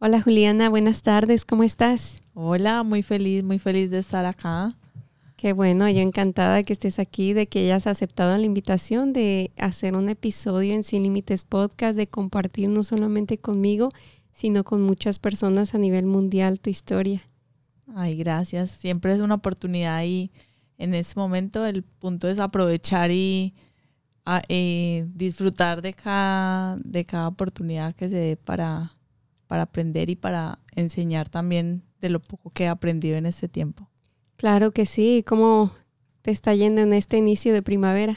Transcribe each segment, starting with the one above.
Hola Juliana, buenas tardes, ¿cómo estás? Hola, muy feliz, muy feliz de estar acá. Qué bueno, yo encantada de que estés aquí, de que hayas aceptado la invitación de hacer un episodio en Sin Límites Podcast, de compartir no solamente conmigo, sino con muchas personas a nivel mundial tu historia. Ay, gracias. Siempre es una oportunidad y en ese momento el punto es aprovechar y eh, disfrutar de cada, de cada oportunidad que se dé para, para aprender y para enseñar también de lo poco que he aprendido en este tiempo. Claro que sí. ¿Cómo te está yendo en este inicio de primavera?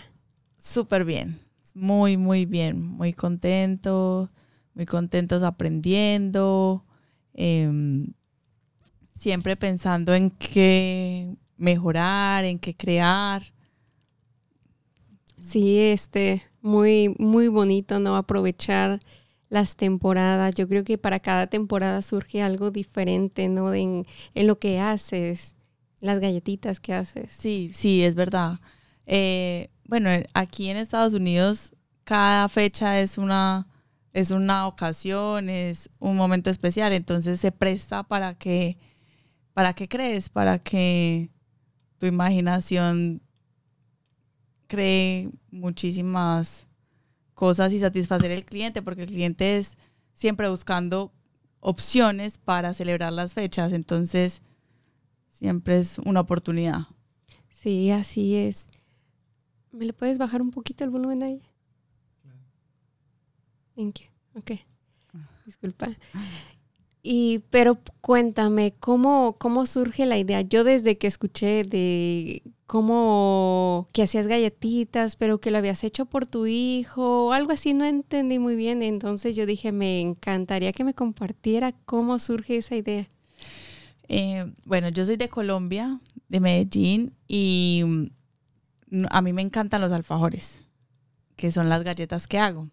Súper bien, muy, muy bien, muy contento, muy contentos aprendiendo, em, siempre pensando en qué mejorar, en qué crear. Sí, este, muy, muy bonito, ¿no? Aprovechar las temporadas. Yo creo que para cada temporada surge algo diferente, ¿no? En, en lo que haces, las galletitas que haces. Sí, sí, es verdad. Eh, bueno, aquí en Estados Unidos cada fecha es una, es una ocasión, es un momento especial, entonces se presta para que, para que crees, para que tu imaginación cree muchísimas cosas y satisfacer al cliente, porque el cliente es siempre buscando opciones para celebrar las fechas, entonces siempre es una oportunidad. Sí, así es. ¿Me le puedes bajar un poquito el volumen ahí? ¿En qué? Ok. Disculpa. Y, pero cuéntame, ¿cómo, ¿cómo surge la idea? Yo desde que escuché de cómo que hacías galletitas, pero que lo habías hecho por tu hijo, o algo así, no entendí muy bien. Entonces yo dije, me encantaría que me compartiera cómo surge esa idea. Eh, bueno, yo soy de Colombia, de Medellín, y mm, a mí me encantan los alfajores, que son las galletas que hago.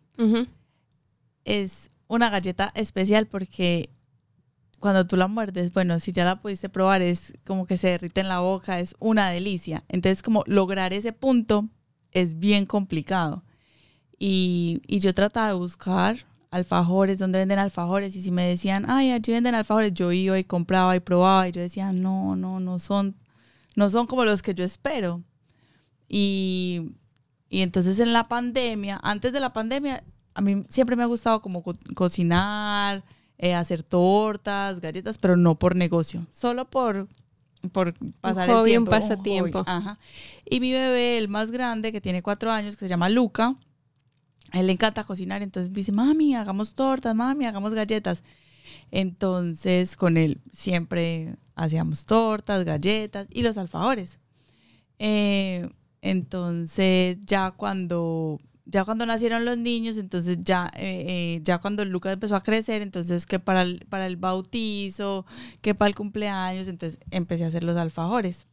Es una galleta especial porque cuando tú la muerdes, bueno, si ya la pudiste probar, es como que se derrite en la boca, es una delicia. Entonces, como lograr ese punto es bien complicado. Y, y yo trataba de buscar alfajores, donde venden alfajores, y si me decían, ay, allí venden alfajores, yo iba y compraba y probaba, y yo decía, no, no, no son, no son como los que yo espero. Y, y entonces en la pandemia, antes de la pandemia, a mí siempre me ha gustado como cocinar, eh, hacer tortas, galletas, pero no por negocio, solo por, por pasar el tiempo. Un pasatiempo. Ajá. Y mi bebé, el más grande, que tiene cuatro años, que se llama Luca, a él le encanta cocinar, entonces dice, mami, hagamos tortas, mami, hagamos galletas. Entonces con él siempre hacíamos tortas, galletas y los alfajores. Eh, entonces ya cuando ya cuando nacieron los niños, entonces ya, eh, eh, ya cuando Lucas empezó a crecer, entonces que para el, para el bautizo, que para el cumpleaños, entonces empecé a hacer los alfajores.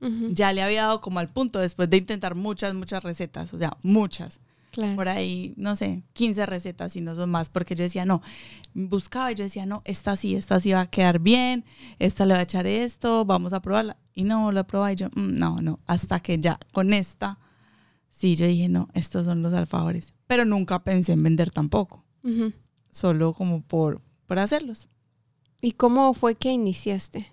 Ya le había dado como al punto después de intentar muchas, muchas recetas, o sea, muchas. Por ahí, no sé, 15 recetas y no son más, porque yo decía, no, buscaba y yo decía, no, esta sí, esta sí va a quedar bien, esta le va a echar esto, vamos a probarla. Y no, la probaba y yo, mm, no, no, hasta que ya con esta sí, yo dije, no, estos son los alfajores. Pero nunca pensé en vender tampoco. Solo como por, por hacerlos. ¿Y cómo fue que iniciaste?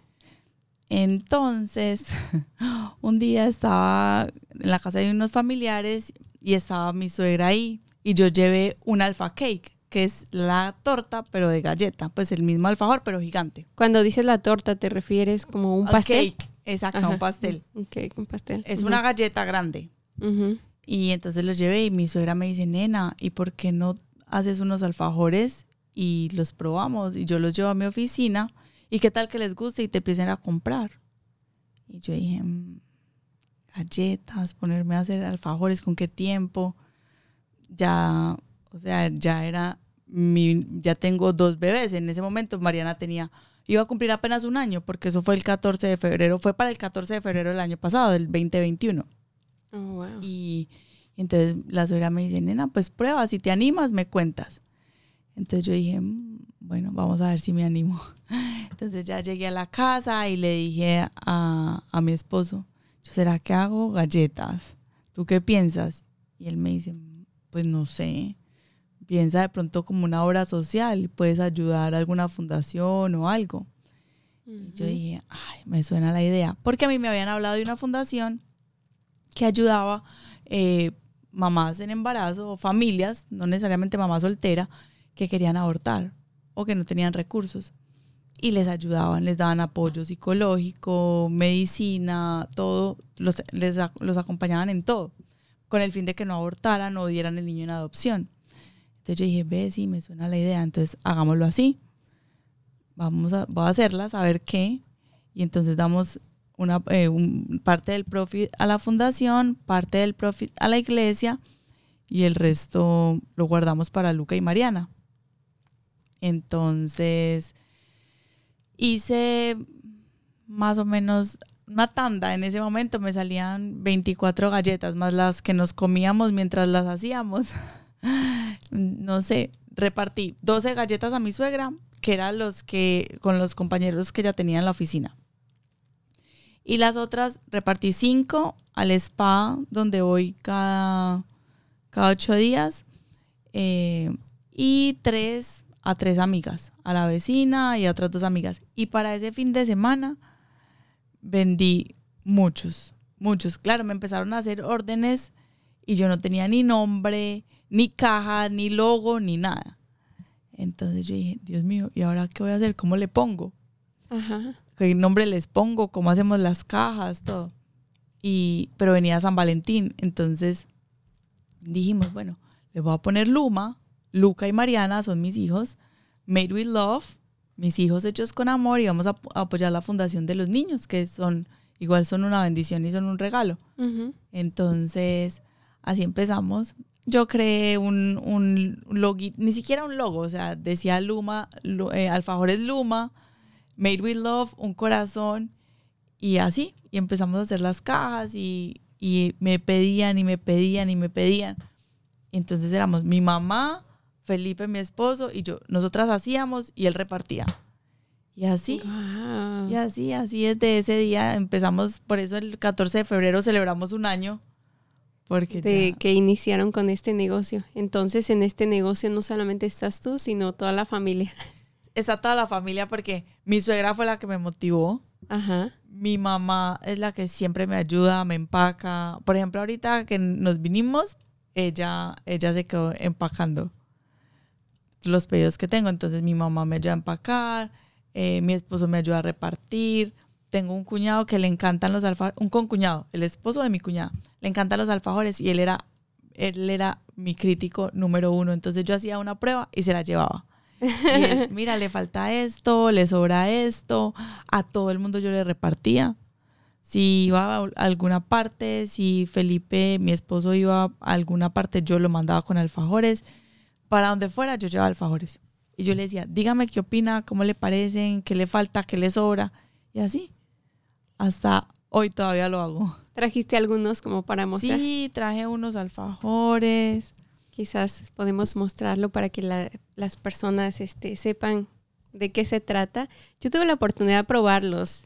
Entonces, un día estaba en la casa de unos familiares y estaba mi suegra ahí y yo llevé un alfa cake, que es la torta pero de galleta, pues el mismo alfajor pero gigante. Cuando dices la torta te refieres como un pastel. Cake, exacto, un pastel. Un cake, un pastel. Es una galleta grande. Y entonces los llevé y mi suegra me dice, nena, ¿y por qué no haces unos alfajores y los probamos? Y yo los llevo a mi oficina y qué tal que les guste y te empiecen a comprar. Y yo dije, mm, galletas, ponerme a hacer alfajores, ¿con qué tiempo? Ya, o sea, ya era, mi, ya tengo dos bebés. En ese momento Mariana tenía, iba a cumplir apenas un año, porque eso fue el 14 de febrero, fue para el 14 de febrero del año pasado, del 2021. Oh, y, entonces la suegra me dice, nena, pues prueba, si te animas, me cuentas. Entonces yo dije, mm, bueno, vamos a ver si me animo. Entonces ya llegué a la casa y le dije a, a mi esposo, ¿será que hago galletas? ¿Tú qué piensas? Y él me dice, pues no sé, piensa de pronto como una obra social, puedes ayudar a alguna fundación o algo. Y yo dije, ay, me suena la idea, porque a mí me habían hablado de una fundación que ayudaba eh, mamás en embarazo o familias, no necesariamente mamá soltera, que querían abortar o que no tenían recursos. Y les ayudaban, les daban apoyo psicológico, medicina, todo, los, les, los acompañaban en todo, con el fin de que no abortaran o dieran el niño en adopción. Entonces yo dije, ve, sí, me suena la idea, entonces hagámoslo así. Vamos a, voy a hacerlas, a ver qué. Y entonces damos una eh, parte del profit a la fundación, parte del profit a la iglesia y el resto lo guardamos para Luca y Mariana. Entonces hice más o menos una tanda. En ese momento me salían 24 galletas más las que nos comíamos mientras las hacíamos. no sé, repartí 12 galletas a mi suegra, que eran los que con los compañeros que ya tenía en la oficina. Y las otras repartí cinco al spa, donde voy cada, cada ocho días. Eh, y tres a tres amigas, a la vecina y a otras dos amigas. Y para ese fin de semana vendí muchos, muchos. Claro, me empezaron a hacer órdenes y yo no tenía ni nombre, ni caja, ni logo, ni nada. Entonces yo dije, Dios mío, ¿y ahora qué voy a hacer? ¿Cómo le pongo? Ajá qué nombre les pongo, cómo hacemos las cajas, todo. Y, pero venía San Valentín, entonces dijimos, bueno, le voy a poner Luma, Luca y Mariana son mis hijos, Made with Love, mis hijos hechos con amor y vamos a, apoyar la fundación de los niños, que son, igual son una bendición y son un regalo. Entonces, así empezamos. Yo creé un, un logo, ni siquiera un logo, o sea, decía Luma, eh, Alfajores Luma, Made with Love, un corazón y así. Y empezamos a hacer las cajas y, me pedían y me pedían y me pedían. Entonces éramos mi mamá, Felipe, mi esposo y yo. Nosotras hacíamos y él repartía. Y así, y así, así desde ese día empezamos, por eso el 14 de febrero celebramos un año. Porque de que iniciaron con este negocio. Entonces en este negocio no solamente estás tú, sino toda la familia está toda la familia porque mi suegra fue la que me motivó. Ajá. Mi mamá es la que siempre me ayuda, me empaca. Por ejemplo, ahorita que nos vinimos, ella, ella se quedó empacando los pedidos que tengo. Entonces mi mamá me ayuda a empacar, eh, mi esposo me ayuda a repartir. Tengo un cuñado que le encantan los alfajores, un concuñado, el esposo de mi cuñada, le encantan los alfajores y él era, él era mi crítico número uno. Entonces yo hacía una prueba y se la llevaba. Mira, le falta esto, le sobra esto. A todo el mundo yo le repartía. Si iba a alguna parte, si Felipe, mi esposo, iba a alguna parte, yo lo mandaba con alfajores. Para donde fuera, yo llevaba alfajores. Y yo le decía, dígame qué opina, cómo le parecen, qué le falta, qué le sobra. Y así. Hasta hoy todavía lo hago. ¿Trajiste algunos como para mostrar? Sí, traje unos alfajores. Quizás podemos mostrarlo para que las personas este, sepan de qué se trata. Yo tuve la oportunidad de probarlos.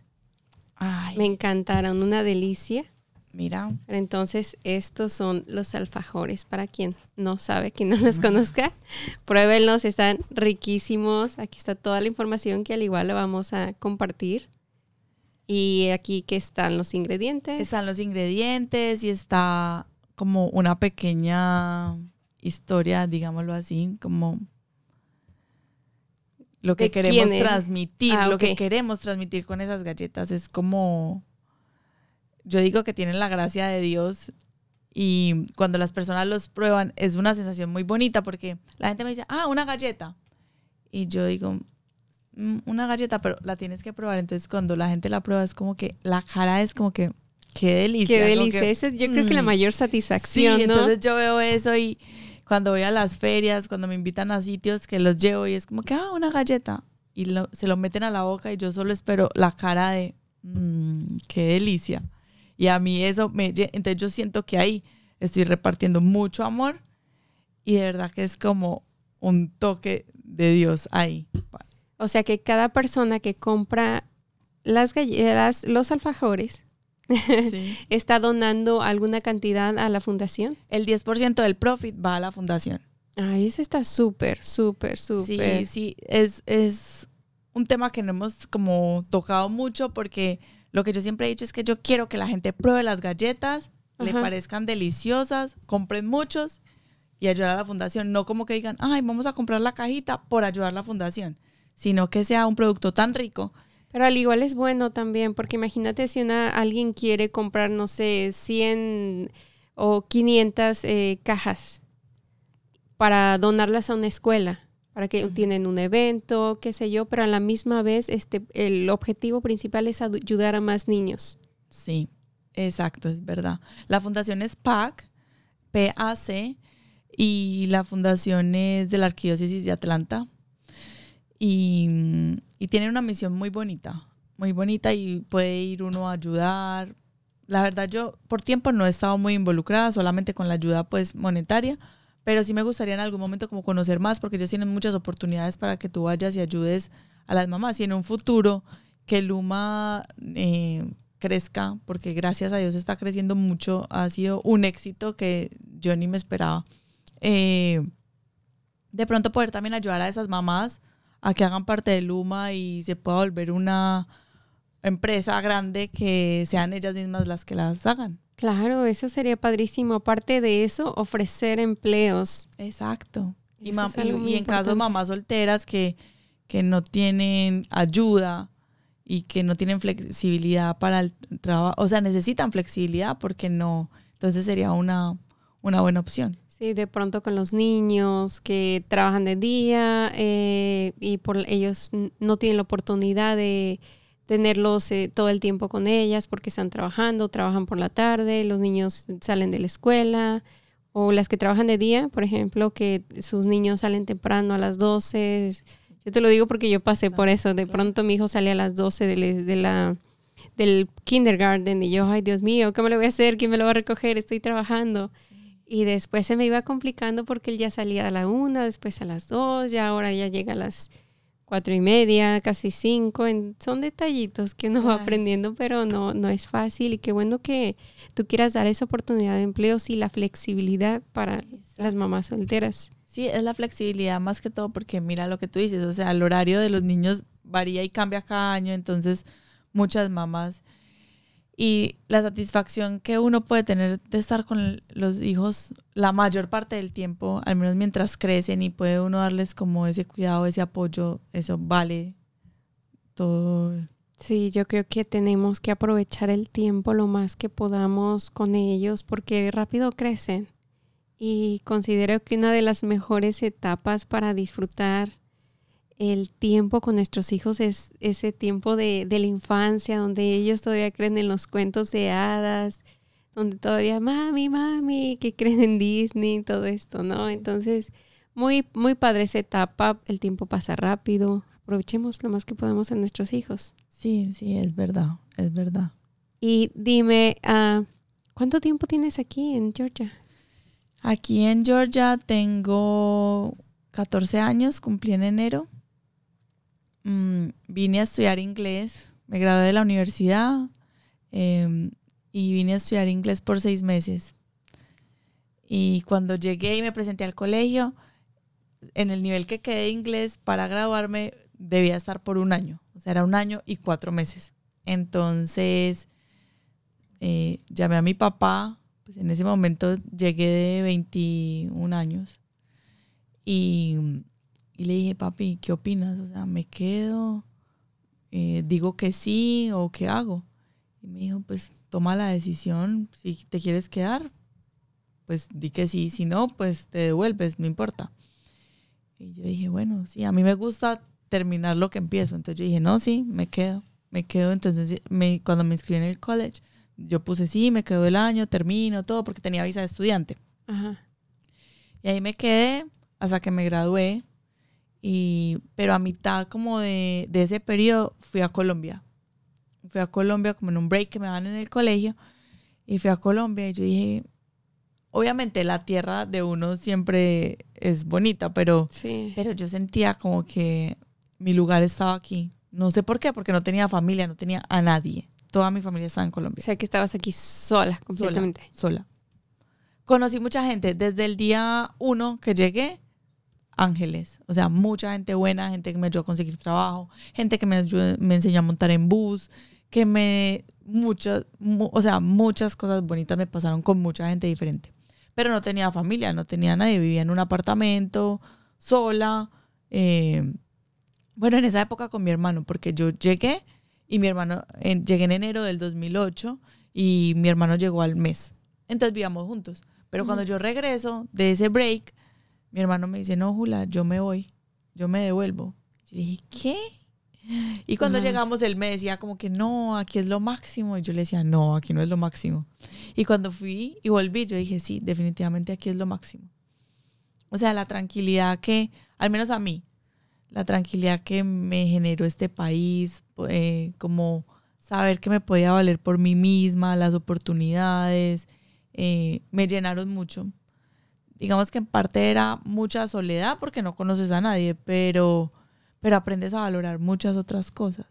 Me encantaron, una delicia. Mira. entonces, estos son los alfajores. Para quien no sabe, quien no los conozca, pruébenlos, están riquísimos. Aquí está toda la información que al igual le vamos a compartir. Y aquí que están los ingredientes. Están los ingredientes y está como una pequeña historia, digámoslo así, como lo que queremos transmitir, ah, lo que queremos transmitir con esas galletas es como, yo digo que tienen la gracia de Dios y cuando las personas los prueban es una sensación muy bonita porque la gente me dice, ah, una galleta. Y yo digo, mm, una galleta, pero la tienes que probar. Entonces cuando la gente la prueba es como que la cara es como que, qué delicia. Qué delicia. yo creo que la mm". mayor satisfacción. Sí, entonces yo veo eso y cuando voy a las ferias, cuando me invitan a sitios que los llevo y es como que, ah, una galleta. Y se lo meten a la boca y yo solo espero la cara de, mmm, qué delicia. Y a mí eso me... Entonces yo siento que ahí estoy repartiendo mucho amor y de verdad que es como un toque de Dios ahí. O sea que cada persona que compra las galletas, los alfajores, ¿Está donando alguna cantidad a la fundación? El 10% del profit va a la fundación. Ay, eso está súper, súper, súper. Sí, sí, es, es un tema que no hemos como tocado mucho porque lo que yo siempre he dicho es que yo quiero que la gente pruebe las galletas, le parezcan deliciosas, compren muchos y ayudar a la fundación. No como que digan, ay, vamos a comprar la cajita por ayudar a la fundación, sino que sea un producto tan rico. Pero al igual es bueno también, porque imagínate si una, alguien quiere comprar, no sé, 100 o 500 eh, cajas para donarlas a una escuela, para que tienen un evento, qué sé yo, pero a la misma vez este, el objetivo principal es ayudar a más niños. Sí, exacto, es verdad. La fundación es PAC, PAC, y la fundación es de la Arquidiócesis de Atlanta. Y, y tiene una misión muy bonita, muy bonita y puede ir uno a ayudar. La verdad yo por tiempo no he estado muy involucrada, solamente con la ayuda pues monetaria, pero sí me gustaría en algún momento como conocer más porque ellos tienen muchas oportunidades para que tú vayas y ayudes a las mamás y en un futuro que Luma eh, crezca, porque gracias a Dios está creciendo mucho, ha sido un éxito que yo ni me esperaba. Eh, de pronto poder también ayudar a esas mamás a que hagan parte de Luma y se pueda volver una empresa grande que sean ellas mismas las que las hagan. Claro, eso sería padrísimo. Aparte de eso, ofrecer empleos. Exacto. Y, algo y- y en caso de mamás solteras que, que no tienen ayuda y que no tienen flexibilidad para el trabajo, o sea, necesitan flexibilidad porque no, entonces sería una, una buena opción. Sí, de pronto con los niños que trabajan de día eh, y por ellos no tienen la oportunidad de tenerlos eh, todo el tiempo con ellas porque están trabajando, trabajan por la tarde, los niños salen de la escuela o las que trabajan de día, por ejemplo, que sus niños salen temprano a las 12. Yo te lo digo porque yo pasé por eso. De pronto mi hijo sale a las 12 de, la- de la del kindergarten y yo, ay Dios mío, ¿cómo le voy a hacer? ¿Quién me lo va a recoger? Estoy trabajando. Y después se me iba complicando porque él ya salía a la una, después a las dos, ya ahora ya llega a las cuatro y media, casi cinco. En- son detallitos que uno va aprendiendo, pero no, no es fácil. Y qué bueno que tú quieras dar esa oportunidad de empleo y la flexibilidad para las mamás solteras. Sí, es la flexibilidad más que todo porque mira lo que tú dices, o sea, el horario de los niños varía y cambia cada año, entonces muchas mamás y la satisfacción que uno puede tener de estar con los hijos la mayor parte del tiempo, al menos mientras crecen y puede uno darles como ese cuidado, ese apoyo, eso vale todo. Sí, yo creo que tenemos que aprovechar el tiempo lo más que podamos con ellos porque rápido crecen. Y considero que una de las mejores etapas para disfrutar el tiempo con nuestros hijos es ese tiempo de, de la infancia, donde ellos todavía creen en los cuentos de hadas, donde todavía mami, mami, que creen en Disney, todo esto, ¿no? Entonces, muy, muy padre esa etapa, el tiempo pasa rápido, aprovechemos lo más que podamos a nuestros hijos. Sí, sí, es verdad, es verdad. Y dime, ah, ¿cuánto tiempo tienes aquí en Georgia? Aquí en Georgia tengo 14 años, cumplí en enero. Mm, vine a estudiar inglés, me gradué de la universidad em, y vine a estudiar inglés por seis meses. Y cuando llegué y me presenté al colegio, en el nivel que quedé de inglés para graduarme debía estar por un año, o sea, era un año y cuatro meses. Entonces, eh, llamé a mi papá, pues en ese momento llegué de 21 años y, y le dije, papi, ¿qué opinas? O sea, ¿me quedo? Eh, ¿Digo que sí o qué hago? Y me dijo, pues toma la decisión, si te quieres quedar, pues di que sí, si no, pues te devuelves, no importa. Y yo dije, bueno, sí, a mí me gusta terminar lo que empiezo. Entonces yo dije, no, sí, me quedo, me quedo. Entonces me, cuando me inscribí en el college, yo puse, sí, me quedo el año, termino, todo, porque tenía visa de estudiante. Ajá. Y ahí me quedé hasta que me gradué. Y, pero a mitad como de, de ese periodo fui a Colombia. Fui a Colombia como en un break que me dan en el colegio. Y fui a Colombia y yo dije, obviamente la tierra de uno siempre es bonita, pero, Sí. pero yo sentía como que mi lugar estaba aquí. No sé por qué, porque no tenía familia, no tenía a nadie. Toda mi familia estaba en O Colombia sea que estabas aquí sola, completamente. sola. conocí mucha gente desde el día uno que llegué, ángeles, o sea, mucha gente buena, gente que me ayudó a conseguir trabajo, gente que me, me enseñó a montar en bus, que me, muchas, o sea, muchas cosas bonitas me pasaron con mucha gente diferente. Pero no tenía familia, no tenía nadie, vivía en un apartamento, sola. Eh, bueno, en esa época con mi hermano, porque yo llegué y mi hermano, llegué en enero del 2008 y mi hermano llegó al mes. Entonces vivíamos juntos. Pero cuando yo regreso de ese break, mi hermano me dice, no, Jula, yo me voy, yo me devuelvo. Yo le dije, ¿qué? Y cuando llegamos, él me decía como que no, aquí es lo máximo. Y yo le decía, no, aquí no es lo máximo. Y cuando fui y volví, yo dije, sí, definitivamente aquí es lo máximo. O sea, la tranquilidad que, al menos a mí, la tranquilidad que me generó este país, eh, como saber que me podía valer por mí misma, las oportunidades, eh, me llenaron mucho. Digamos que en parte era mucha soledad porque no conoces a nadie, pero, pero aprendes a valorar muchas otras cosas.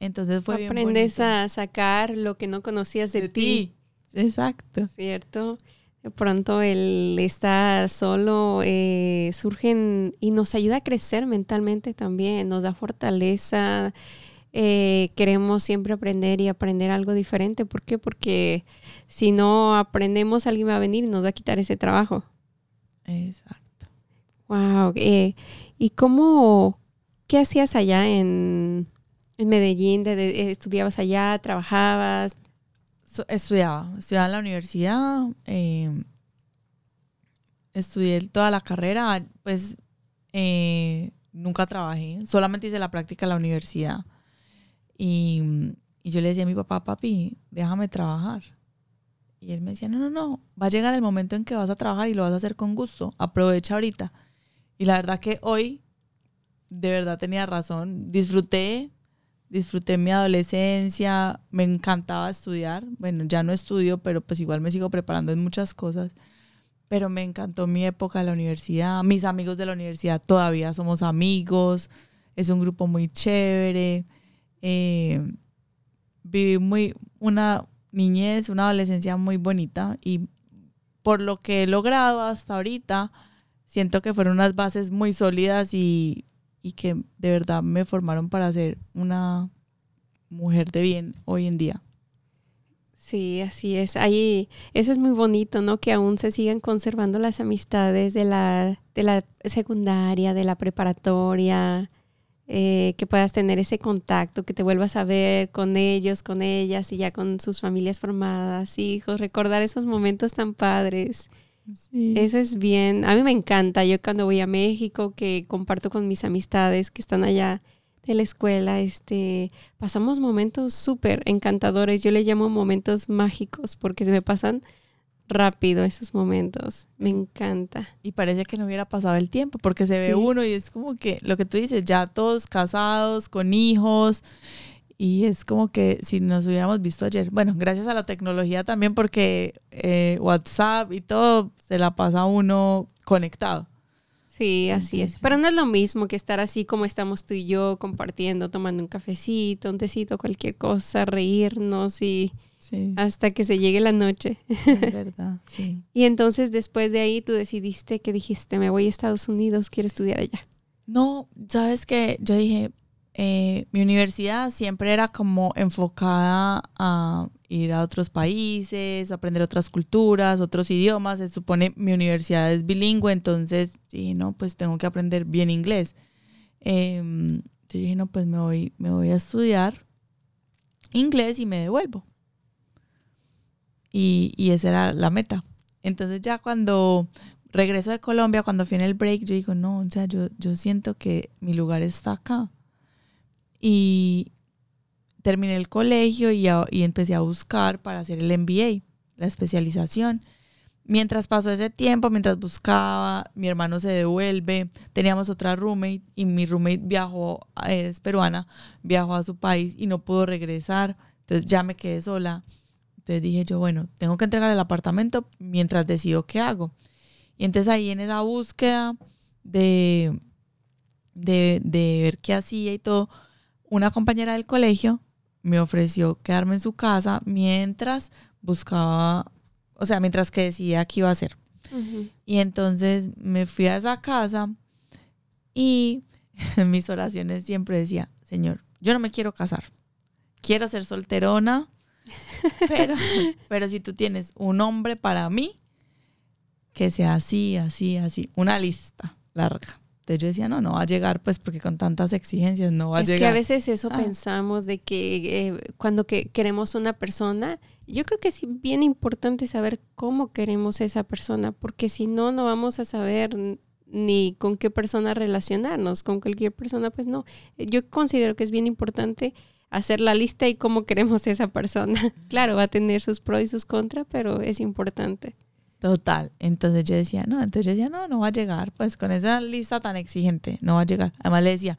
Entonces fue Aprendes a sacar lo que no conocías de, ti. Exacto. ¿Cierto? De pronto el estar solo eh, surgen y nos ayuda a crecer mentalmente también, nos da fortaleza, eh, queremos siempre aprender y aprender algo diferente. ¿Por qué? Porque si no aprendemos, alguien va a venir y nos va a quitar ese trabajo. Exacto. Wow. Eh, ¿Y cómo, qué hacías allá en, Medellín? De, ¿Estudiabas allá? ¿Trabajabas? estudiaba, estudiaba en la universidad. Em, estudié toda la carrera, pues eh, nunca trabajé, solamente hice la práctica en la universidad. Y, yo le decía a mi papá, papi, déjame trabajar. Y él me decía, no, no, no, va a llegar el momento en que vas a trabajar y lo vas a hacer con gusto, aprovecha ahorita. Y la verdad que hoy, de verdad tenía razón, disfruté, disfruté mi adolescencia, me encantaba estudiar, bueno, ya no estudio, pero pues igual me sigo preparando en muchas cosas, pero me encantó mi época de la universidad, mis amigos de la universidad todavía somos amigos, es un grupo muy chévere, eh, viví muy una niñez, una adolescencia muy bonita y por lo que he logrado hasta ahorita, siento que fueron unas bases muy sólidas y, y que de verdad me formaron para ser una mujer de bien hoy en día. Sí, así es. Ahí, eso es muy bonito, ¿no? Que aún se sigan conservando las amistades de la, de la secundaria, de la preparatoria, eh, que puedas tener ese contacto, que te vuelvas a ver con ellos, con ellas y ya con sus familias formadas, hijos, recordar esos momentos tan padres. Eso es bien, a mí me encanta, yo cuando voy a México, que comparto con mis amistades que están allá de la escuela, este, pasamos momentos súper encantadores, yo le llamo momentos mágicos porque se me pasan rápido esos momentos. Me encanta. Y parece que no hubiera pasado el tiempo, porque se ve uno y es como que lo que tú dices, ya todos casados, con hijos, y es como que si nos hubiéramos visto ayer. Bueno, gracias a la tecnología también, porque eh, WhatsApp y todo se la pasa uno conectado. Sí, así es. Pero no es lo mismo que estar así como estamos tú y yo compartiendo, tomando un cafecito, un tecito, cualquier cosa, reírnos y hasta que se llegue la noche. Es verdad, sí. y entonces después de ahí tú decidiste que dijiste, me voy a Estados Unidos, quiero estudiar allá. No, sabes que yo dije, eh, mi universidad siempre era como enfocada a ir a otros países, aprender otras culturas, otros idiomas. Se supone mi universidad es bilingüe, entonces dije, no, pues tengo que aprender bien inglés. Eh, dije, no, pues me voy, me voy a estudiar inglés y me devuelvo. Y, esa era la meta. Entonces ya cuando regreso de Colombia, cuando fui en el break, yo digo, no, o sea, yo, yo siento que mi lugar está acá. Y terminé el colegio y, y empecé a buscar para hacer el MBA, la especialización. Mientras pasó ese tiempo, mientras buscaba, mi hermano se devuelve, teníamos otra roommate y mi roommate viajó, es peruana, viajó a su país y no pudo regresar, entonces ya me quedé sola. Entonces dije yo, bueno, tengo que entregar el apartamento mientras decido qué hago. Y entonces ahí en esa búsqueda de, de, de ver qué hacía y todo, una compañera del colegio me ofreció quedarme en su casa mientras buscaba o sea, mientras que decidía qué iba a hacer. Y entonces me fui a esa casa y en mis oraciones siempre decía, Señor, yo no me quiero casar, quiero ser solterona, pero, pero si tú tienes un hombre para mí, que sea así, así, así, una lista larga. Entonces yo decía, no, no va a llegar, pues porque con tantas exigencias no va a es llegar. que a veces eso Ah. pensamos de que eh, cuando que queremos una persona, yo creo que es bien importante saber cómo queremos a esa persona, porque si no, no vamos a saber ni con qué persona relacionarnos, con cualquier persona, pues no. Yo considero que es bien importante hacer la lista y cómo queremos a esa persona. claro, va a tener sus pros y sus contras, pero es importante. Total. Entonces yo decía, no, entonces yo decía, no, no va a llegar, pues con esa lista tan exigente, no va a llegar. Además le decía,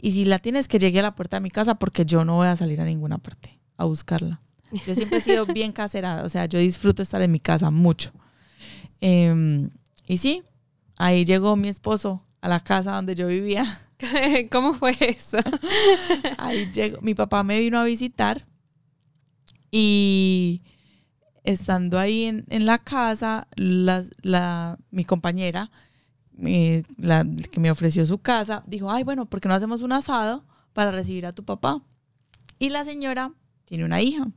y si la tienes que llegue a la puerta de mi casa porque yo no voy a salir a ninguna parte a buscarla. Yo siempre he sido bien casera, o sea, yo disfruto estar en mi casa mucho. Em, y sí, ahí llegó mi esposo a la casa donde yo vivía. ¿Cómo fue eso? Ahí llegó, mi papá me vino a visitar y estando ahí en, en la casa, las- la, mi compañera, la que me ofreció su casa, dijo, ay, bueno, ¿por qué no hacemos un asado para recibir a tu papá? Y la señora tiene una hija.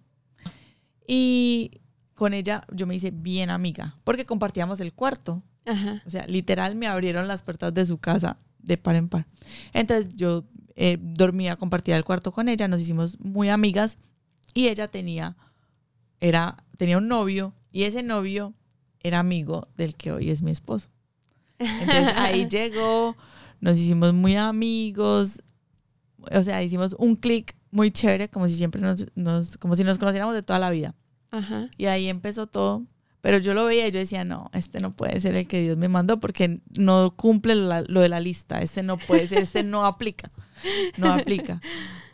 Y con ella yo me hice bien amiga, porque compartíamos el cuarto. Ajá. O sea, literal me abrieron las puertas de su casa de par en par. Entonces yo eh, dormía, compartía el cuarto con ella, nos hicimos muy amigas y ella tenía, era, tenía un novio y ese novio era amigo del que hoy es mi esposo. Entonces ahí llegó, nos hicimos muy amigos, o sea, hicimos un clic muy chévere, como si siempre nos, nos- como si nos conociéramos de toda la vida. Ajá. Y ahí empezó todo. Pero yo lo veía y yo decía, no, este no puede ser el que Dios me mandó porque no cumple la- lo de la lista. Este no puede ser, este no aplica. No aplica.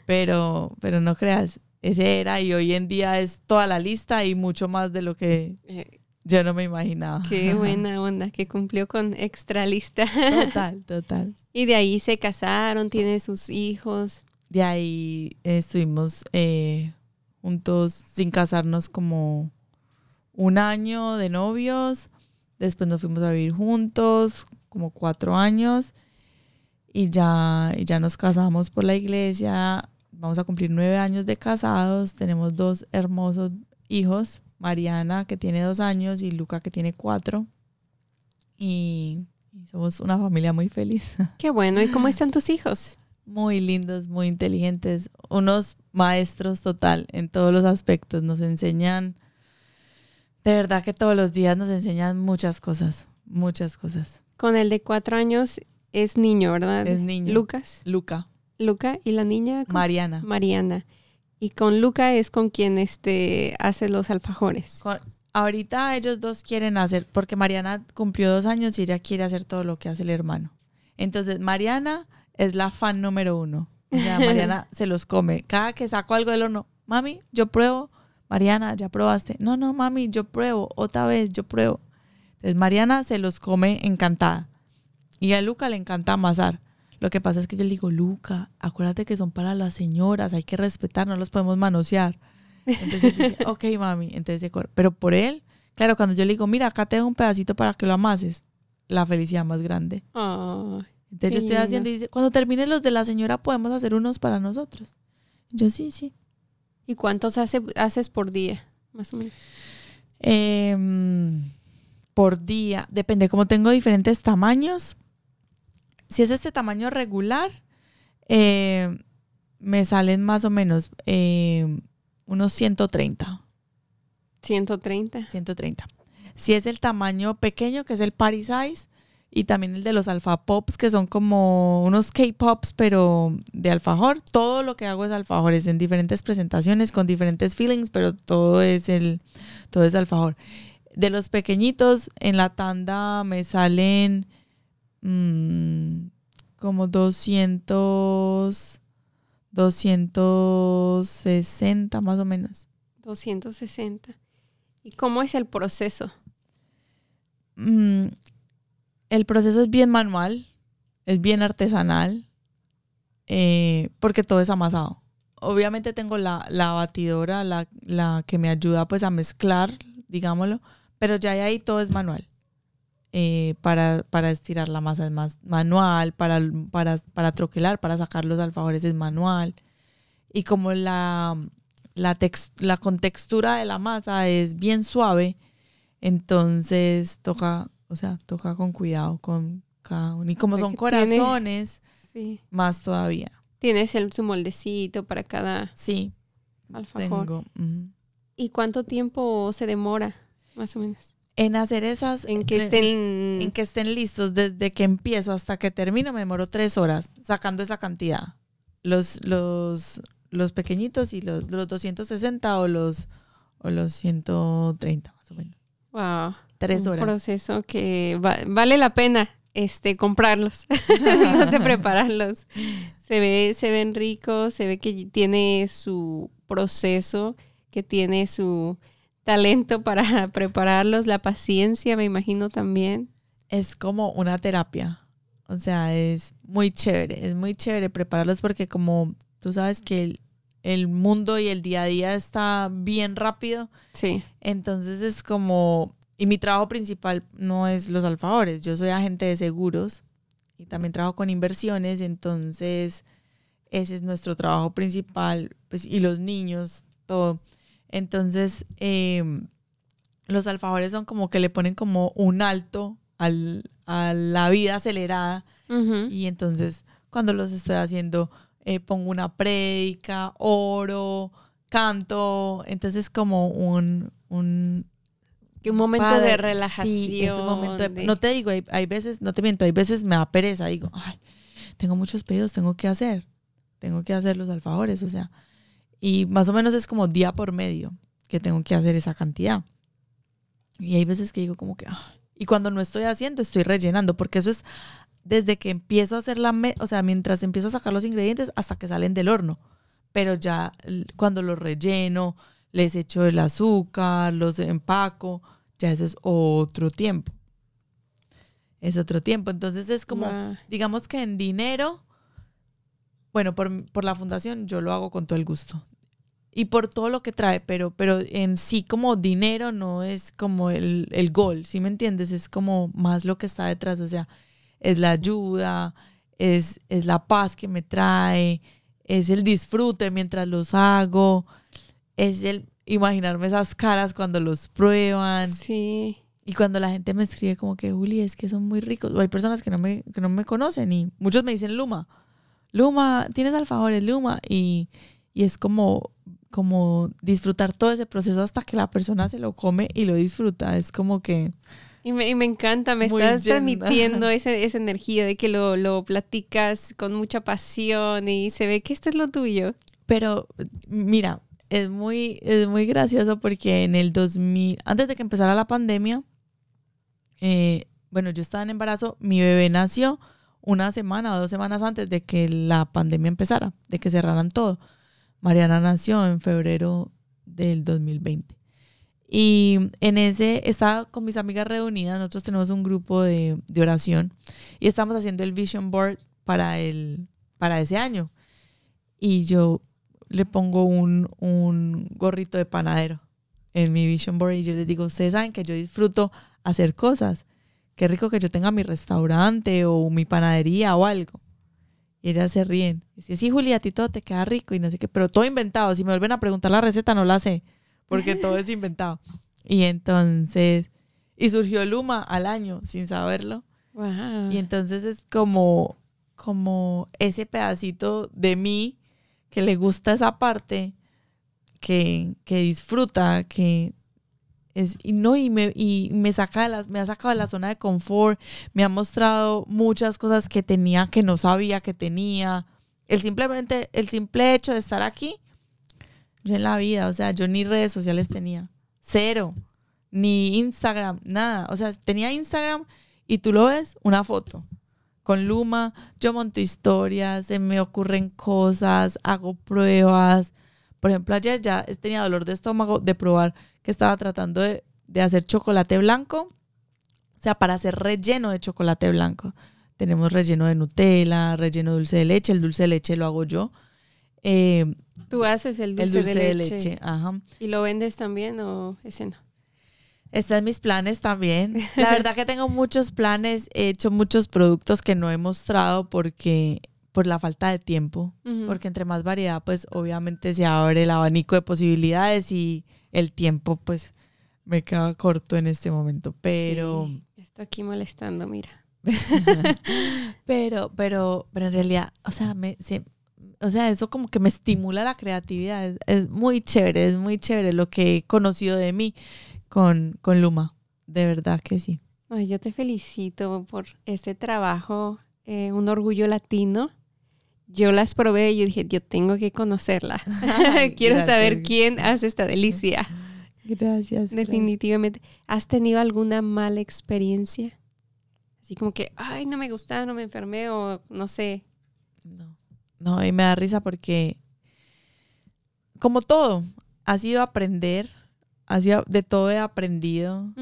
Pero, pero no creas, ese era y hoy en día es toda la lista y mucho más de lo que Eh, yo no me imaginaba. Qué buena onda, que cumplió con extra lista. Total, total. y de ahí se casaron, tiene sus hijos. De ahí eh, estuvimos eh, juntos sin casarnos como un año de novios. Después nos fuimos a vivir juntos como cuatro años. Y ya, y ya nos casamos por la iglesia. Vamos a cumplir nueve años de casados. Tenemos dos hermosos hijos. Mariana, que tiene dos años, y Luca, que tiene cuatro. Y, y somos una familia muy feliz. Qué bueno. ¿Y cómo están tus hijos? muy lindos, muy inteligentes, unos maestros total en todos los aspectos. Nos enseñan, de verdad que todos los días nos enseñan muchas cosas, muchas cosas. Con el de cuatro años es niño, ¿verdad? Es niño. Lucas. Luca, Luca y la niña ¿cómo? Mariana. Mariana. Y con Luca es con quien este hace los alfajores. Con- ahorita ellos dos quieren hacer, porque Mariana cumplió dos años y ella quiere hacer todo lo que hace el hermano. Entonces, Mariana es la fan número uno. O sea, Mariana se los come. Cada que saco algo del horno, mami, yo pruebo. Mariana, ya probaste. No, no, mami, yo pruebo. Otra vez, yo pruebo. Entonces, Mariana se los come encantada. Y a Luca le encanta amasar. Lo que pasa es que yo le digo, Luca, acuérdate que son para las señoras, hay que respetar, no los podemos manosear. Entonces dice, ok, mami. Entonces se corre. Pero por él, claro, cuando yo le digo, mira, acá te dejo un pedacito para que lo amases, la felicidad más grande. Entonces yo estoy lindo. haciendo y dice, cuando terminen los de la señora, podemos hacer unos para nosotros. Yo sí, sí. ¿Y cuántos hace, haces por día? Más o menos. Em, por día, depende, como tengo diferentes tamaños. Si es este tamaño regular, eh, me salen más o menos eh, unos 130. 130. 130. Si es el tamaño pequeño, que es el party size, y también el de los alfa pops, que son como unos K-pops, pero de alfajor. Todo lo que hago es alfajores en diferentes presentaciones, con diferentes feelings, pero todo es el, todo es alfajor. De los pequeñitos, en la tanda me salen mm, como 200, 260 más o menos. 260. ¿Y cómo es el proceso? Mm, el proceso es bien manual, es bien artesanal, eh, porque todo es amasado. Obviamente tengo la, la batidora, la, la que me ayuda pues a mezclar, digámoslo, pero ya ahí todo es manual. Eh, para, para estirar la masa es más manual, para, para, para troquelar, para sacar los alfajores es manual. Y como la, la, la contextura de la masa es bien suave, entonces toca, o sea, toca con cuidado con cada uno. Y como son corazones, más todavía. Tienes el, su moldecito para cada sí, alfajor. ¿Y cuánto tiempo se demora, más o menos? En hacer esas. En que estén. En que estén listos. Desde que empiezo hasta que termino, me demoro tres horas sacando esa cantidad. Los, los, los pequeñitos y los, los 260 o los, o los 130, más o menos. Wow. Tres horas. Un proceso que vale la pena este, comprarlos, no de prepararlos. Se ve, se ven ricos, se ve que tiene su proceso, que tiene su talento para prepararlos, la paciencia, me imagino también. Es como una terapia. O sea, es muy chévere, es muy chévere prepararlos porque como tú sabes que el, el mundo y el día a día está bien rápido. Sí. Entonces es como y mi trabajo principal no es los alfajores, yo soy agente de seguros y también trabajo con inversiones, entonces ese es nuestro trabajo principal, pues, y los niños, todo. Entonces, em, los alfajores son como que le ponen como un alto al, a la vida acelerada y entonces cuando los estoy haciendo eh, pongo una prédica, oro, canto, entonces como un, un que un momento de relajación. Sí, un momento No te digo, hay, veces, no te miento, hay veces me da pereza, digo, ay, tengo muchos pedidos, tengo que hacer, tengo que hacer los alfajores, o sea, y más o menos es como día por medio que tengo que hacer esa cantidad. Y hay veces que digo como que, ay, y cuando no estoy haciendo, estoy rellenando, porque eso es desde que empiezo a hacer la, o sea, mientras empiezo a sacar los ingredientes hasta que salen del horno. Pero ya cuando los relleno, les echo el azúcar, los empaco, ya eso es otro tiempo. Es otro tiempo. Entonces es como, digamos que en dinero, bueno, por, la fundación yo lo hago con todo el gusto. Y por todo lo que trae, pero, pero en sí como dinero no es como el, el gol, ¿sí me entiendes? Es como más lo que está detrás, o sea, es la ayuda, es, es la paz que me trae, es el disfrute mientras los hago, es el imaginarme esas caras cuando los prueban. Sí. Y cuando la gente me escribe como que, Juli, es que son muy ricos. O hay personas que no me, que no me conocen y muchos me dicen Luma. Luma, tienes alfajores, Luma. Y, y es como, como disfrutar todo ese proceso hasta que la persona se lo come y lo disfruta. Es como que... Y me, y me encanta, me estás transmitiendo esa, esa energía de que lo, lo platicas con mucha pasión y se ve que esto es lo tuyo. Pero mira, es muy, es muy gracioso porque en el 2000, antes de que empezara la pandemia, eh, bueno, yo estaba en embarazo, mi bebé nació una semana o dos semanas antes de que la pandemia empezara, de que cerraran todo. Mariana nació en febrero del 2020. Y en ese, estaba con mis amigas reunidas, nosotros tenemos un grupo de, de oración y estamos haciendo el vision board para, el, para ese año. Y yo le pongo un, un gorrito de panadero en mi vision board y yo les digo, ustedes saben que yo disfruto hacer cosas. Qué rico que yo tenga mi restaurante o mi panadería o algo. Y ellas se ríen. Dice, sí, Julia, a ti todo te queda rico y no sé qué, pero todo inventado. Si me vuelven a preguntar la receta, no la sé, porque todo es inventado. Y entonces, y surgió Luma al año sin saberlo. Y entonces es como, como ese pedacito de mí que le gusta esa parte, que, disfruta, que es, y no, y me, y me, saca de las, me ha sacado de la zona de confort, me ha mostrado muchas cosas que tenía que no sabía que tenía. El simplemente, el simple hecho de estar aquí, yo en la vida, o sea, yo ni redes sociales tenía, cero, ni Instagram, nada. O sea, tenía Instagram y tú lo ves, una foto con Luma, yo monto historias, se me ocurren cosas, hago pruebas. Por ejemplo, ayer ya tenía dolor de estómago de probar que estaba tratando de, hacer chocolate blanco, o sea, para hacer relleno de chocolate blanco. Tenemos relleno de Nutella, relleno de dulce de leche, el dulce de leche lo hago yo. Eh, ¿Tú haces el dulce, de, leche. Ajá. ¿Y lo vendes también o ese no? Están mis planes también. La verdad que tengo muchos planes, he hecho muchos productos que no he mostrado porque por la falta de tiempo, porque entre más variedad, pues obviamente se abre el abanico de posibilidades y el tiempo, pues me queda corto en este momento. Pero, Sí, Estoy aquí molestando, mira. pero, pero, pero en realidad, o sea, me, se- o sea, eso como que me estimula la creatividad. Es, es muy chévere, es muy chévere lo que he conocido de mí con, con Luma. De verdad que sí. Ay, yo te felicito por este trabajo, eh, un orgullo latino. Yo las probé y yo dije, yo tengo que conocerla. Quiero gracias. saber quién hace esta delicia. Gracias. Definitivamente. ¿Has tenido alguna mala experiencia? Así como que, ay, no me gusta, no me enfermé o no sé. No, no, y me da risa porque, como todo, ha sido aprender, de todo he aprendido,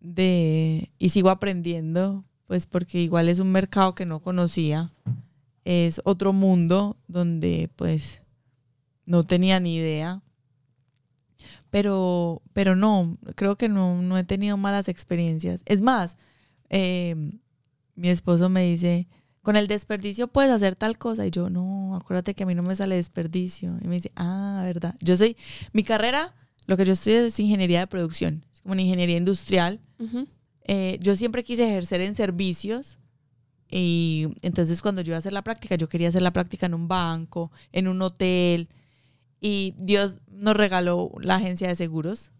de, y sigo aprendiendo, pues porque igual es un mercado que no conocía, es otro mundo donde pues no tenía ni idea. Pero, pero no, creo que no, no he tenido malas experiencias. Es más, eh, mi esposo me dice, con el desperdicio puedes hacer tal cosa. Y yo, no, acuérdate que a mí no me sale desperdicio. Y me dice, ah, verdad. Yo soy, mi carrera, lo que yo estudio es ingeniería de producción, es como una ingeniería industrial. ujú. Eh, yo siempre quise ejercer en servicios. Y entonces cuando yo iba a hacer la práctica, yo quería hacer la práctica en un banco, en un hotel. Y Dios nos regaló la agencia de seguros.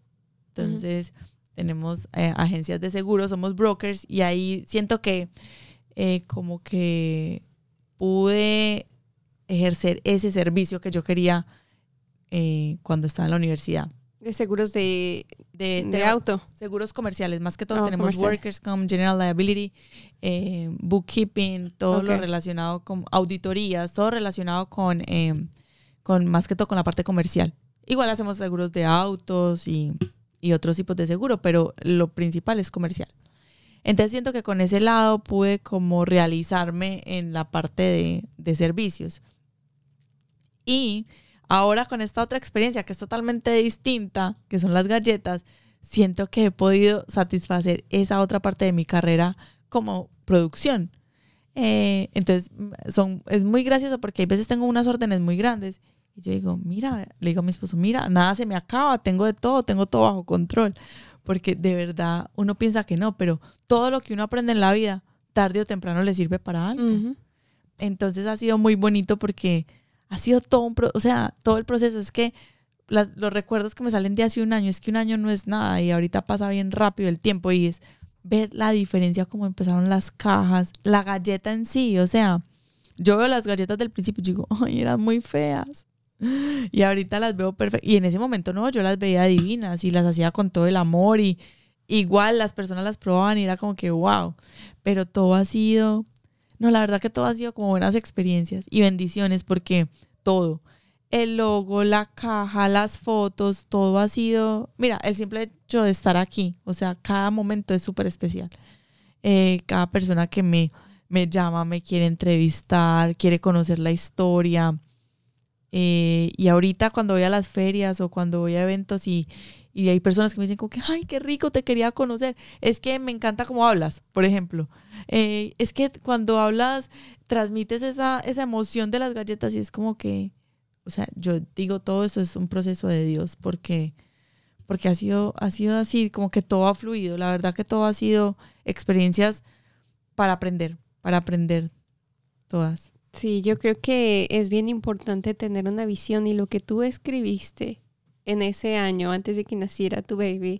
Entonces tenemos eh, agencias de seguros, somos brokers y ahí siento que eh, como que pude ejercer ese servicio que yo quería eh, cuando estaba en la universidad. De seguros de, De, de tenemos auto. seguros comerciales, más que todo Oh, tenemos comercial. workers comp, general liability, eh, bookkeeping, todo lo Ok. relacionado con auditorías, todo relacionado con, eh, con más que todo con la parte comercial. Igual hacemos seguros de autos y, y otros tipos de seguro, pero lo principal es comercial. Entonces siento que con ese lado pude como realizarme en la parte de, de servicios. Y ahora con esta otra experiencia que es totalmente distinta, que son las galletas, siento que he podido satisfacer esa otra parte de mi carrera como producción. Eh, entonces, son, es muy gracioso porque hay veces tengo unas órdenes muy grandes y yo digo, mira, le digo a mi esposo, mira, nada se me acaba, tengo de todo, tengo todo bajo control. Porque de verdad uno piensa que no, pero todo lo que uno aprende en la vida, tarde o temprano le sirve para algo. Entonces ha sido muy bonito porque ha sido todo un, pro- o sea, todo el proceso es que los recuerdos que me salen de hace un año, es que un año no es nada y ahorita pasa bien rápido el tiempo y es ver la diferencia como empezaron las cajas, la galleta en sí, o sea, yo veo las galletas del principio y digo, ay, eran muy feas. Y ahorita las veo perfectas. Y en ese momento no, yo las veía divinas y las hacía con todo el amor y igual las personas las probaban y era como que wow. Pero todo ha sido, no, la verdad que todo ha sido como buenas experiencias y bendiciones porque todo, el logo, la caja, las fotos, todo ha sido, mira, el simple hecho de estar aquí, o sea, cada momento es súper especial. Eh, cada persona que me, me llama, me quiere entrevistar, quiere conocer la historia. Eh, y ahorita cuando voy a las ferias o cuando voy a eventos y, y hay personas que me dicen como que, ay, qué rico, te quería conocer. Es que me encanta cómo hablas, por ejemplo. Eh, es que cuando hablas, transmites esa, esa emoción de las galletas y es como que, o sea, yo digo, todo eso es un proceso de Dios porque, porque ha, sido, ha sido así, como que todo ha fluido. La verdad que todo ha sido experiencias para aprender, para aprender todas. Sí, yo creo que es bien importante tener una visión y lo que tú escribiste en ese año antes de que naciera tu baby,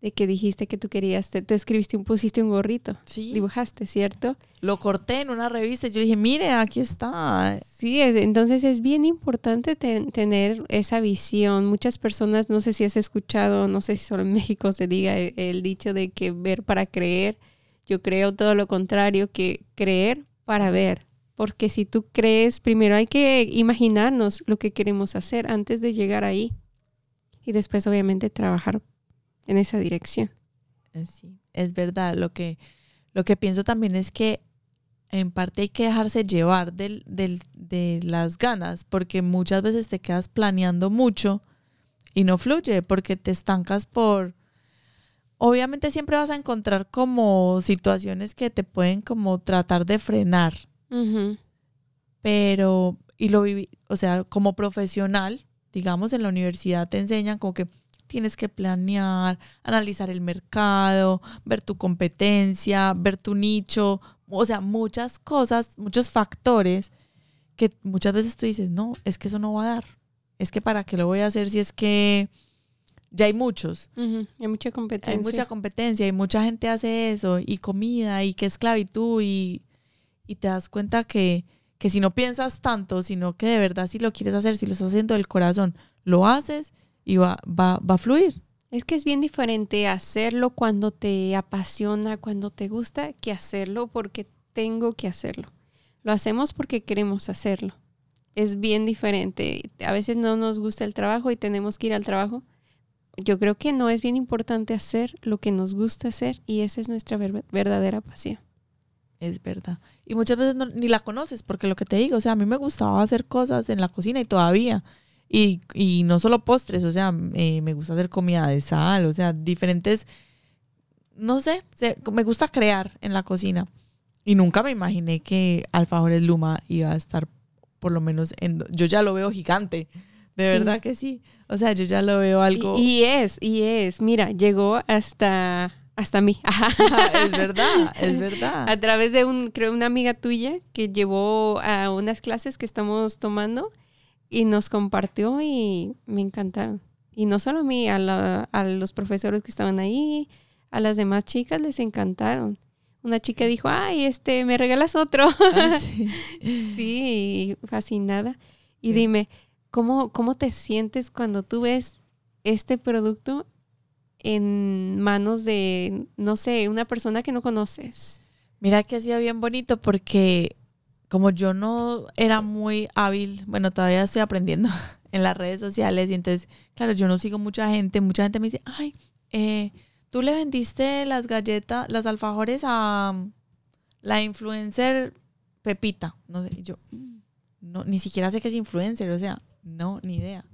de que dijiste que tú querías, te- tú escribiste un, pusiste un gorrito, Sí. dibujaste, ¿cierto? Lo corté en una revista y yo dije, mire, aquí está. Sí, es- entonces es bien importante ten- tener esa visión. Muchas personas, no sé si has escuchado, no sé si solo en México se diga e- el, dicho de que ver para creer. Yo creo todo lo contrario, que creer para ver. Porque si tú crees, primero hay que imaginarnos lo que queremos hacer antes de llegar ahí. Y después, obviamente, trabajar en esa dirección. Eh, es verdad. Lo que, lo que pienso también es que en parte hay que dejarse llevar del, del- de las ganas, porque muchas veces te quedas planeando mucho y no fluye, porque te estancas por, obviamente siempre vas a encontrar como situaciones que te pueden como tratar de frenar, Ujú. pero, y lo viví, o sea, como profesional, digamos, en la universidad te enseñan como que tienes que planear, analizar el mercado, ver tu competencia, ver tu nicho, o sea, muchas cosas, muchos factores que muchas veces tú dices, no, es que eso no va a dar. Es que para qué lo voy a hacer si es que ya hay muchos. Ujú. Hay mucha competencia. Hay mucha competencia y mucha gente hace eso y comida y que esclavitud y, y te das cuenta que, que si no piensas tanto, sino que de verdad si lo quieres hacer, si lo estás haciendo del corazón, lo haces y va, va, va a fluir. Es que es bien diferente hacerlo cuando te apasiona, cuando te gusta, que hacerlo porque tengo que hacerlo. Lo hacemos porque queremos hacerlo. Es bien diferente. A veces no nos gusta el trabajo y tenemos que ir al trabajo. Yo creo que no es bien importante hacer lo que nos gusta hacer y esa es nuestra ver- verdadera pasión. Es verdad. Y muchas veces no- ni la conoces porque lo que te digo, o sea, a mí me gustaba hacer cosas en la cocina y todavía. Y, y no solo postres, o sea, eh, me gusta hacer comida de sal, o sea, diferentes, no sé, se- me gusta crear en la cocina. Y nunca me imaginé que Alfajores Luma iba a estar por lo menos en... Yo ya lo veo gigante, de Sí. verdad que sí. O sea, yo ya lo veo algo... Y, y es, y es. Mira, llegó hasta, hasta mí. es verdad, es verdad. A través de un, creo, una amiga tuya que llevó a unas clases que estamos tomando y nos compartió y me encantaron. Y no solo a mí, a, la- a los profesores que estaban ahí, a las demás chicas les encantaron. Una chica dijo, ay, este, ¿me regalas otro? Ah, sí. sí, fascinada. Y Sí. dime, ¿cómo, ¿cómo te sientes cuando tú ves este producto en manos de, no sé, una persona que no conoces? Mira que ha sido bien bonito porque como yo no era muy hábil, bueno, todavía estoy aprendiendo en las redes sociales y entonces, claro, yo no sigo mucha gente, mucha gente me dice, ay, eh, tú le vendiste las galletas, las alfajores a um, la influencer Pepita, no sé, yo, "Mm, no, ni siquiera sé qué es influencer, o sea, no, ni idea.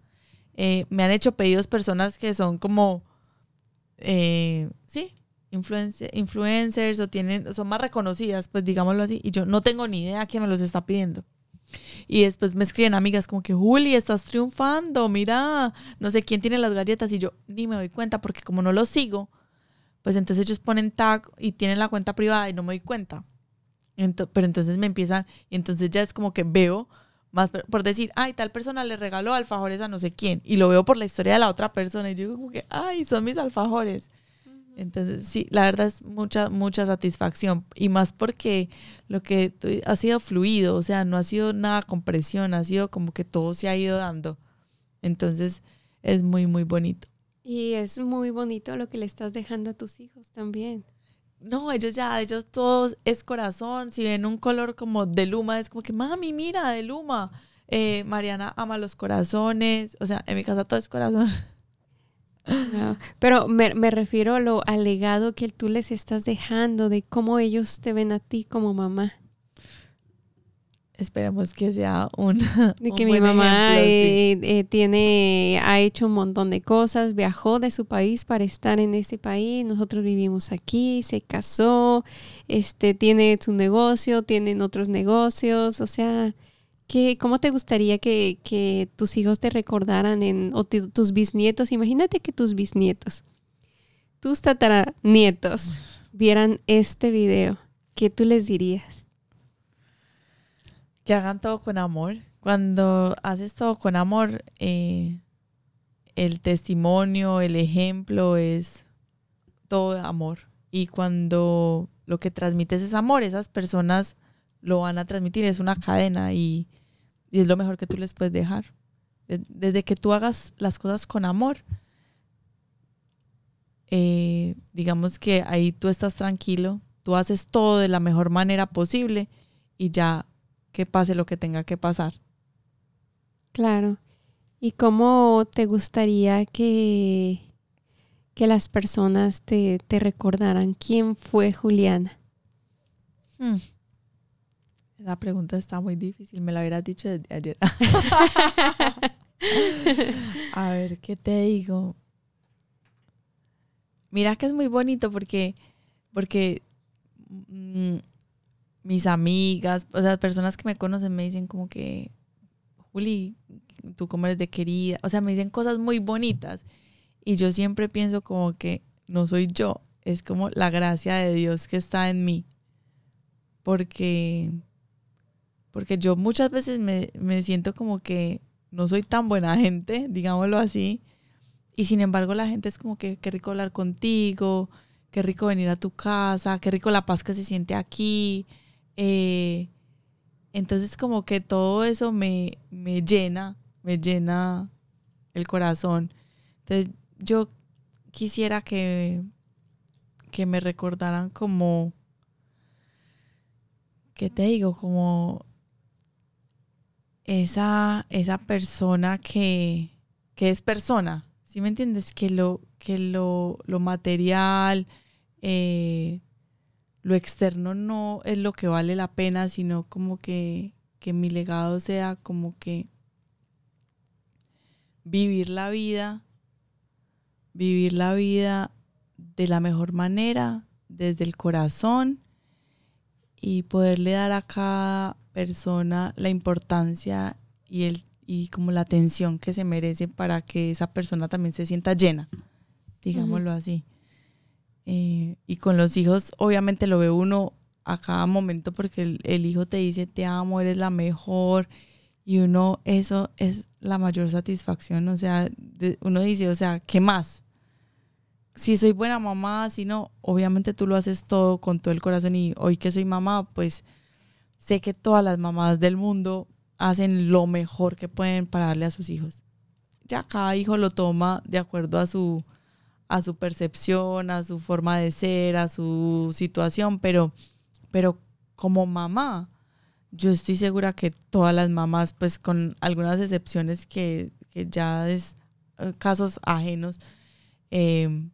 Eh, me han hecho pedidos personas que son como, eh, sí, influencer, influencers o tienen, son más reconocidas, pues digámoslo así, y yo no tengo ni idea quién me los está pidiendo. Y después me escriben amigas como que, Juli, estás triunfando, mira, no sé quién tiene las galletas, y yo ni me doy cuenta porque como no los sigo, pues entonces ellos ponen tag y tienen la cuenta privada y no me doy cuenta. Pero entonces me empiezan, y entonces ya es como que veo más por- decir, ay, tal persona le regaló alfajores a no sé quién, y lo veo por la historia de la otra persona, y yo digo como que, ay, son mis alfajores. Entonces, sí, la verdad es mucha, mucha satisfacción. Y más porque lo que ha sido fluido, o sea, no ha sido nada con presión, ha sido como que todo se ha ido dando. Entonces, es muy, muy bonito. Y es muy bonito lo que le estás dejando a tus hijos también. No, ellos ya, ellos todos es corazón. Si ven un color como de Luma, es como que, mami, mira, de Luma. Eh, Mariana ama los corazones. O sea, en mi casa todo es corazón. Wow. Pero me, me refiero a lo al legado que tú les estás dejando, de cómo ellos te ven a ti como mamá. Esperemos que sea un. De un que mi mamá ejemplo, sí. eh, eh, tiene, ha hecho un montón de cosas, viajó de su país para estar en este país, nosotros vivimos aquí, se casó, este, tiene su negocio, tienen otros negocios, o sea, ¿qué, ¿cómo te gustaría que, que tus hijos te recordaran en, o tus bisnietos? Imagínate que tus bisnietos, tus tataranietos vieran este video, ¿qué tú les dirías? Que hagan todo con amor. Cuando haces todo con amor, eh, el testimonio, el ejemplo es todo amor. Y cuando lo que transmites es amor, esas personas lo van a transmitir, es una cadena y, y es lo mejor que tú les puedes dejar. De- Desde que tú hagas las cosas con amor, eh, digamos que ahí tú estás tranquilo, tú haces todo de la mejor manera posible y ya que pase lo que tenga que pasar. Claro. ¿Y cómo te gustaría que, que las personas te, te recordaran quién fue Juliana? Hmm. Esa pregunta está muy difícil, me la hubieras dicho desde ayer. A ver, ¿qué te digo? mira que es muy bonito porque, porque mm, mis amigas, o sea, personas que me conocen me dicen como que, Juli, tú como eres de querida, o sea, me dicen cosas muy bonitas. Y yo siempre pienso como que no soy yo, es como la gracia de Dios que está en mí. Porque, porque yo muchas veces me, me siento como que no soy tan buena gente, digámoslo así. Y sin embargo la gente es como que qué rico hablar contigo, qué rico venir a tu casa, qué rico la paz que se siente aquí. Eh, entonces como que todo eso me, me llena, me llena el corazón. Entonces yo quisiera que, que me recordaran como, ¿qué te digo? Como esa, esa persona que, que es persona, ¿sí me entiendes? Que lo, que lo, lo material, eh, lo externo no es lo que vale la pena, sino como que, que mi legado sea como que vivir la vida, vivir la vida de la mejor manera, desde el corazón y poderle dar a cada persona la importancia y el y como la atención que se merece para que esa persona también se sienta llena, digámoslo así. Eh, y con los hijos, obviamente lo ve uno a cada momento porque el, hijo te dice, te amo, eres la mejor. Y uno, eso es la mayor satisfacción. O sea, uno dice, o sea, ¿qué más? Si soy buena mamá, si no, obviamente tú lo haces todo con todo el corazón. Y hoy que soy mamá, pues sé que todas las mamás del mundo hacen lo mejor que pueden para darle a sus hijos. Ya cada hijo lo toma de acuerdo a su, a su percepción, a su forma de ser, a su situación, pero, pero como mamá, yo estoy segura que todas las mamás, pues con algunas excepciones que, ya es eh, casos ajenos, em,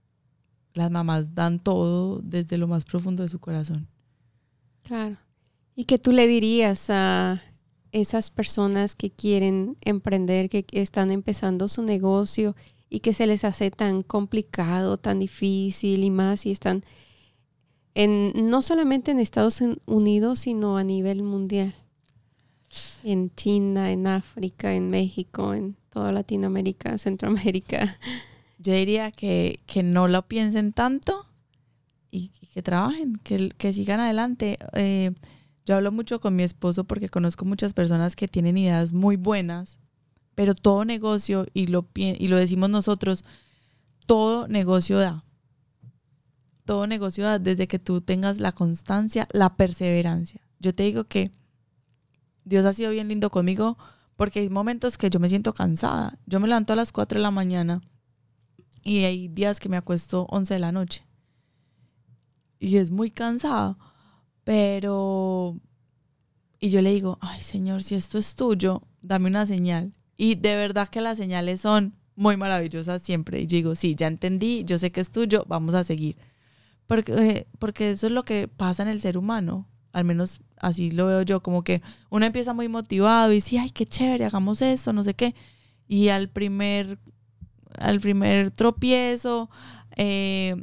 las mamás dan todo desde lo más profundo de su corazón. Claro. ¿Y qué tú le dirías a esas personas que quieren emprender, que están empezando su negocio y que se les hace tan complicado, tan difícil y más si están en no solamente en Estados Unidos, sino a nivel mundial. En China, en África, en México, en toda Latinoamérica, Centroamérica. Yo diría que, no lo piensen tanto y, que trabajen, que, que sigan adelante. Eh, yo hablo mucho con mi esposo porque conozco muchas personas que tienen ideas muy buenas, pero todo negocio, y lo, y lo decimos nosotros, todo negocio da. Todo negocio da desde que tú tengas la constancia, la perseverancia. Yo te digo que Dios ha sido bien lindo conmigo porque hay momentos que yo me siento cansada. Yo me levanto a las 4 de la mañana y hay días que me acuesto 11 de la noche. Y es muy cansado pero, y yo le digo, ay Señor, si esto es tuyo, dame una señal. Y de verdad que las señales son muy maravillosas siempre. Y yo digo, sí, ya entendí, yo sé que es tuyo, vamos a seguir. Porque, porque eso es lo que pasa en el ser humano. Al menos así lo veo yo, como que uno empieza muy motivado y dice, ay, qué chévere, hagamos esto, no sé qué. Y al primer, al primer tropiezo, eh,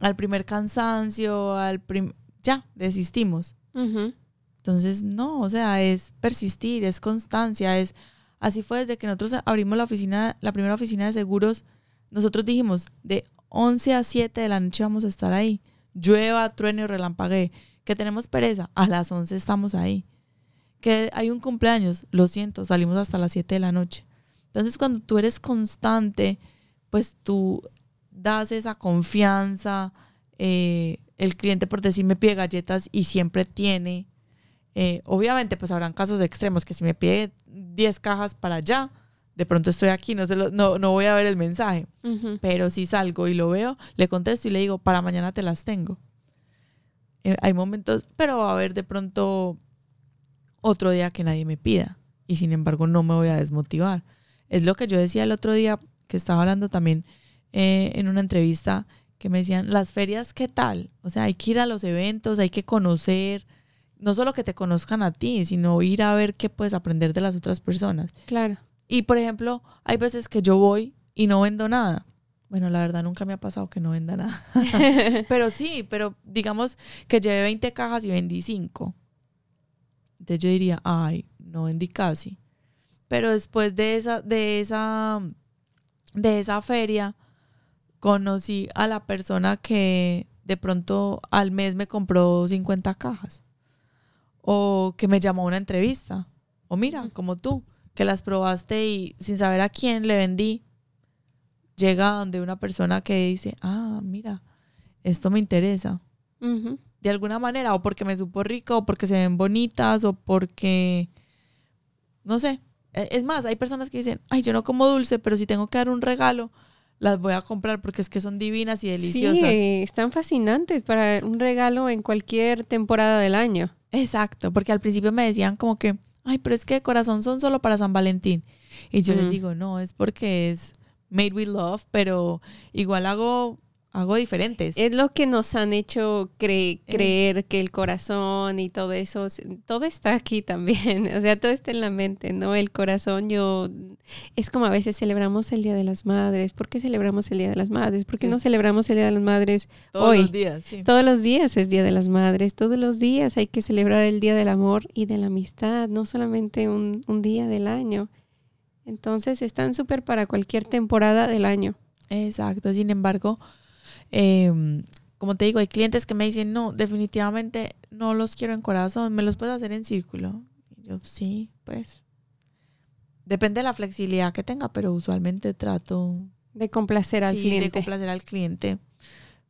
al primer cansancio, al primer ya, desistimos. Entonces, no, o sea, es persistir, es constancia, es... Así fue desde que nosotros abrimos la oficina, la primera oficina de seguros, nosotros dijimos, de 11 a 7 de la noche vamos a estar ahí. Llueva, truene o relampaguee. Que tenemos pereza, a las 11 estamos ahí. Que hay un cumpleaños, lo siento, salimos hasta las 7 de la noche. Entonces, cuando tú eres constante, pues tú das esa confianza, eh, el cliente por decir me pide galletas y siempre tiene. Eh, obviamente, pues habrán casos extremos que si me pide 10 cajas para allá, de pronto estoy aquí, no, se no, no voy a ver el mensaje. Pero si salgo y lo veo, le contesto y le digo, para mañana te las tengo. Eh, hay momentos, pero va a haber de pronto otro día que nadie me pida. Y sin embargo, no me voy a desmotivar. Es lo que yo decía el otro día, que estaba hablando también eh, en una entrevista, que me decían, las ferias, ¿qué tal? O sea, hay que ir a los eventos, hay que conocer, no solo que te conozcan a ti, sino ir a ver qué puedes aprender de las otras personas. Claro. Y por ejemplo, hay veces que yo voy y no vendo nada. Bueno, la verdad nunca me ha pasado que no venda nada. pero sí, pero digamos que llevé 20 cajas y vendí 5. Entonces yo diría, ay, no vendí casi. Pero después de esa, de esa, de esa feria, conocí a la persona que de pronto al mes me compró 50 cajas. O que me llamó a una entrevista. O mira, como tú, que las probaste y sin saber a quién le vendí llega donde una persona que dice, ah, mira, esto me interesa. De alguna manera, o porque me supo rico, o porque se ven bonitas, o porque, no sé. E, es más, hay personas que dicen, ay, yo no como dulce, pero si tengo que dar un regalo, las voy a comprar porque es que son divinas y deliciosas. Sí, están fascinantes para un regalo en cualquier temporada del año. Exacto, porque al principio me decían como que, ay, pero es que de corazón son solo para San Valentín. Y yo les digo, no, es porque es Made with Love, pero igual hago, hago diferentes. Es lo que nos han hecho eh. creer que el corazón y todo eso, todo está aquí también, o sea, todo está en la mente, ¿no? El corazón, yo, es como a veces celebramos el Día de las Madres. ¿Por qué celebramos el Día de las Madres? ¿Por qué no celebramos el Día de las Madres todos hoy? los días? Sí. Todos los días es Día de las Madres, todos los días hay que celebrar el Día del Amor y de la Amistad, no solamente un, un día del año. Entonces están súper para cualquier temporada del año. Exacto, sin embargo, em, como te digo, hay clientes que me dicen, no, definitivamente no los quiero en corazón, me los puedes hacer en círculo. Y yo, sí, pues. Depende de la flexibilidad que tenga, pero usualmente trato... De complacer al cliente. de complacer al cliente.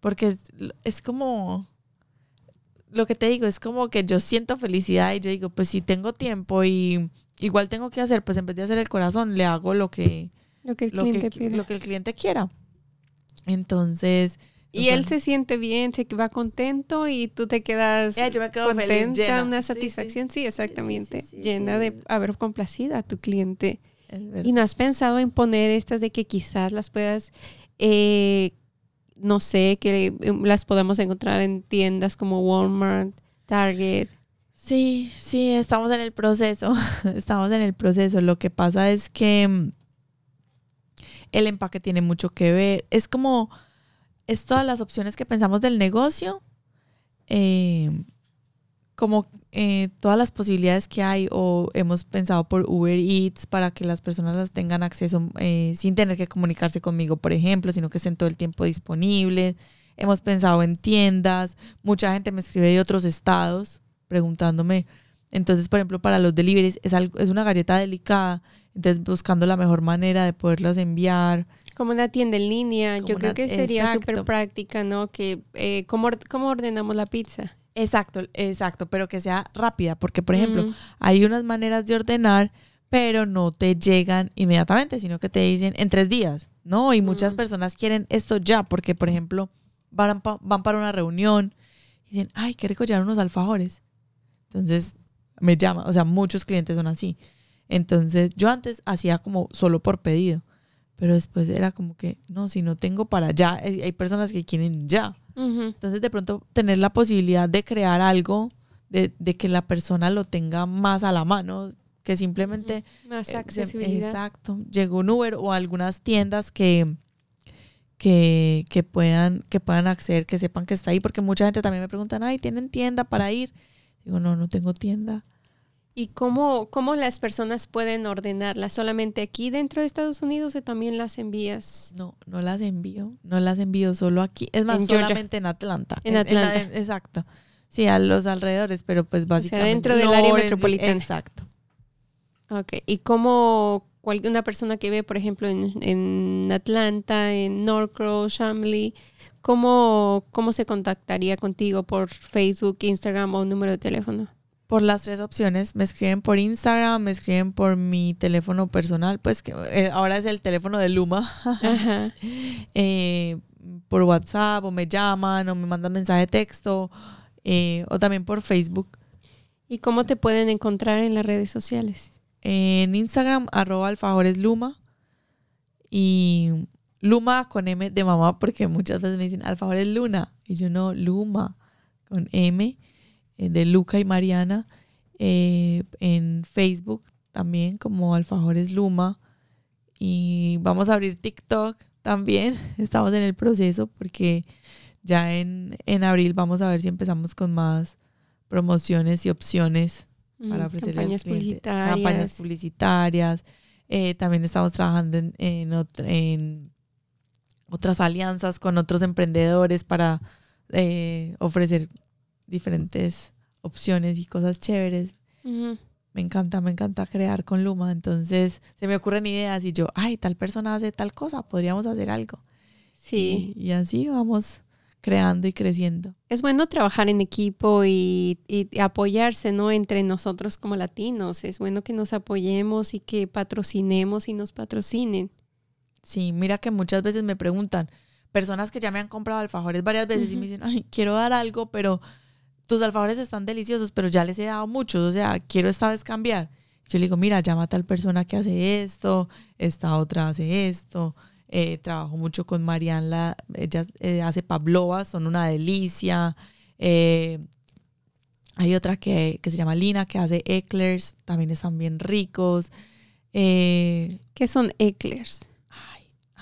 Porque es, es como lo que te digo, es como que yo siento felicidad y yo digo, pues si tengo tiempo y igual tengo que hacer, pues en vez de hacer el corazón, le hago lo que, lo que el, cliente, Lo que el cliente quiera. Entonces... Y él se siente bien, se va contento y tú te quedas yo me quedo feliz, llena. una satisfacción, sí, exactamente, llena de haber complacido a tu cliente. Y no has pensado en poner estas de que quizás las puedas, eh, no sé, que em, las podamos encontrar en tiendas como Walmart, Target. Sí, sí, estamos en el proceso, estamos en el proceso. Lo que pasa es que mm, el empaque tiene mucho que ver. Es como, es todas las opciones que pensamos del negocio, eh, como eh, todas las posibilidades que hay o hemos pensado por Uber Eats para que las personas las tengan acceso eh, sin tener que comunicarse conmigo, por ejemplo, sino que estén todo el tiempo disponibles. Hemos pensado en tiendas, mucha gente me escribe de otros estados preguntándome. Entonces, por ejemplo, para los deliveries es, algo, es una galleta delicada, entonces buscando la mejor manera de poderlas enviar. Como una tienda en línea, yo creo que sería súper práctica, ¿no? Que, eh, ¿cómo, ¿cómo, ordenamos la pizza? Exacto, exacto, pero que sea rápida, porque, por ejemplo, hay unas maneras de ordenar, pero no te llegan inmediatamente, sino que te dicen en tres días, ¿no? Y muchas mm. personas quieren esto ya, porque, por ejemplo, van, van para una reunión y dicen, ay, qué rico llevar unos alfajores entonces me llama, o sea, muchos clientes son así. Entonces yo antes hacía como solo por pedido, pero después era como que, no, si no tengo para ya, hay personas que quieren ya. Entonces de pronto tener la posibilidad de crear algo, de, que la persona lo tenga más a la mano, que simplemente... Más eh, accesibilidad. exacto. Llegó un Uber o algunas tiendas que, que, que, puedan, que puedan acceder, que sepan que está ahí, porque mucha gente también me preguntan, ay, ¿tienen tienda para ir? Digo, no, no tengo tienda. ¿Y cómo, cómo las personas pueden ordenarlas? ¿Solamente aquí dentro de Estados Unidos o también las envías? No, no las envío. No las envío solo aquí. Es más, solamente en Atlanta. En, Atlanta. exacto. Sí, a los alrededores, pero pues básicamente. dentro del área metropolitana. Exacto. Ok. ¿Y cómo una persona que ve, por ejemplo, en, en Atlanta, en Norcross, Shamley, ¿cómo, ¿cómo se contactaría contigo por Facebook, Instagram o un número de teléfono? Por las tres opciones, me escriben por Instagram, me escriben por mi teléfono personal, pues que eh, ahora es el teléfono de Luma, eh, por WhatsApp o me llaman o me mandan mensaje de texto eh, o también por Facebook. ¿Y cómo te pueden encontrar en las redes sociales? En Instagram, arroba alfajoresluma y Luma con M de mamá, porque muchas veces me dicen alfajores Luna. Y yo no, Luma con M de Luca y Mariana. Eh, en Facebook también como alfajores Luma. Y vamos a abrir TikTok también estamos en el proceso porque ya en, en abril vamos a ver si empezamos con más promociones y opciones para Mm, ofrecer campañas publicitarias. campañas publicitarias. Eh, también estamos trabajando en, en, otra- en otras alianzas con otros emprendedores para eh, ofrecer diferentes opciones y cosas chéveres. Me encanta, me encanta crear con Luma. Entonces se me ocurren ideas y yo, ay, tal persona hace tal cosa, podríamos hacer algo. Sí. Y, y así vamos creando y creciendo. Es bueno trabajar en equipo y, y apoyarse, ¿no? Entre nosotros como latinos. Es bueno que nos apoyemos y que patrocinemos y nos patrocinen. Sí, mira que muchas veces me preguntan, personas que ya me han comprado alfajores varias veces y me dicen, ay, quiero dar algo, pero tus alfajores están deliciosos, pero ya les he dado muchos, o sea, quiero esta vez cambiar. Yo le digo, mira, llama a tal persona que hace esto, esta otra hace esto. Eh, trabajo mucho con Mariana, ella eh, hace pavlovas, son una delicia. Eh, hay otra que, que se llama Lina, que hace eclairs, también están bien ricos. Eh, ¿Qué son eclairs?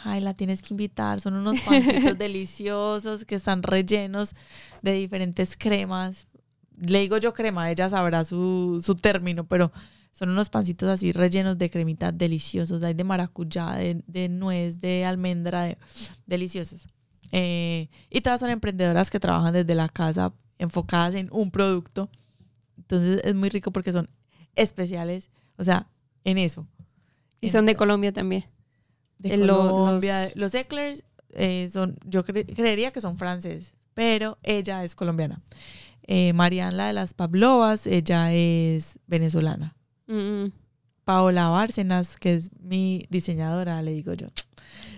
Ay, la tienes que invitar. Son unos pancitos deliciosos que están rellenos de diferentes cremas. Le digo yo crema, ella sabrá su, su término, pero son unos pancitos así rellenos de cremita deliciosos. Hay de maracuyá, de, de nuez, de almendra, de- deliciosos. Eh, y todas son emprendedoras que trabajan desde la casa, enfocadas en un producto. Entonces es muy rico porque son especiales, o sea, en eso. Y son de Colombia también. De Eh, lo- Colombia. los- Los, eclairs eh, son, yo cre- creería que son franceses, pero ella es colombiana. Eh, Mariana, la de las Pavlovas, ella es venezolana. Mm, Paola Bárcenas, que es mi diseñadora, le digo yo.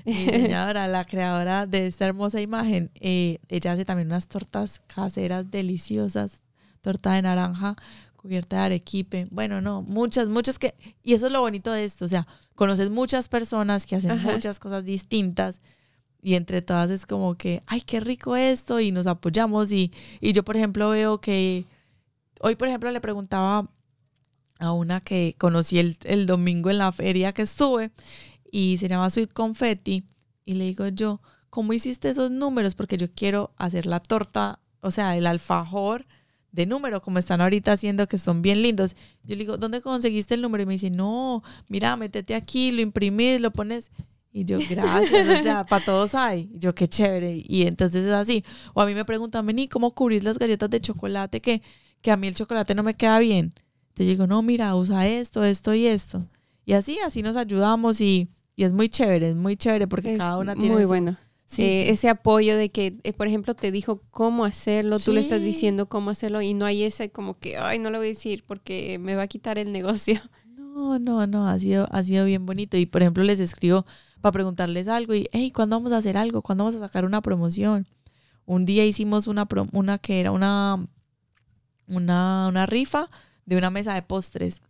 Mi diseñadora, la creadora de esta hermosa imagen, eh, ella hace también unas tortas caseras deliciosas, torta de naranja cubierta de arequipe. Bueno, no, muchas, muchas que... Y eso es lo bonito de esto, o sea, conoces muchas personas que hacen Ajá. muchas cosas distintas y entre todas es como que, ay, qué rico esto y nos apoyamos y, y yo, por ejemplo, veo que... Hoy, por ejemplo, le preguntaba a una que conocí el, el domingo en la feria que estuve y se llama Sweet Confetti y le digo yo, ¿cómo hiciste esos números? Porque yo quiero hacer la torta, o sea, el alfajor de número, como están ahorita haciendo, que son bien lindos. Yo le digo, ¿dónde conseguiste el número? Y me dice, no, mira, métete aquí, lo imprimís, lo pones. Y yo, gracias, o sea, para todos hay. Y yo, qué chévere. Y entonces es así. O a mí me preguntan, vení, ¿cómo cubrir las galletas de chocolate que, que a mí el chocolate no me queda bien? Te digo, no, mira, usa esto, esto y esto. Y así, así nos ayudamos y, y es muy chévere, es muy chévere porque es cada una tiene muy su- bueno. Sí, Eh, sí. Ese apoyo de que, eh, por ejemplo, te dijo cómo hacerlo, tú le estás diciendo cómo hacerlo y no hay ese como que, ay, no lo voy a decir porque me va a quitar el negocio. No, no, no, ha sido, ha sido bien bonito. Y por ejemplo, les escribo para preguntarles algo y, hey, ¿cuándo vamos a hacer algo? ¿Cuándo vamos a sacar una promoción? Un día hicimos una, pro- una que era una, una, una rifa de una mesa de postres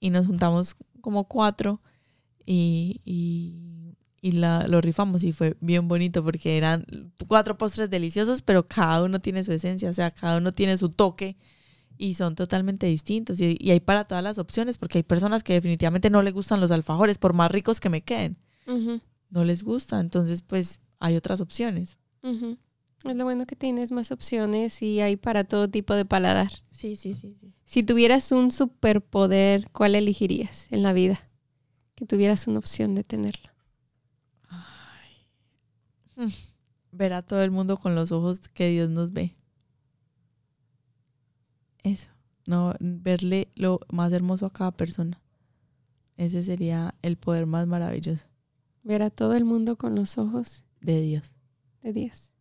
y nos juntamos como cuatro y, y, y la, lo rifamos y fue bien bonito porque eran cuatro postres deliciosos, pero cada uno tiene su esencia, o sea, cada uno tiene su toque y son totalmente distintos. Y, y hay para todas las opciones, porque hay personas que definitivamente no les gustan los alfajores, por más ricos que me queden, no les gusta. Entonces, pues hay otras opciones. Es lo bueno que tienes más opciones y hay para todo tipo de paladar. Sí, sí, sí, sí. Si tuvieras un superpoder, ¿cuál elegirías en la vida? Que tuvieras una opción de tenerlo. Ver a todo el mundo con los ojos que Dios nos ve. Eso. No, verle lo más hermoso a cada persona. Ese sería el poder más maravilloso Ver a todo el mundo con los ojos de Dios. de Dios.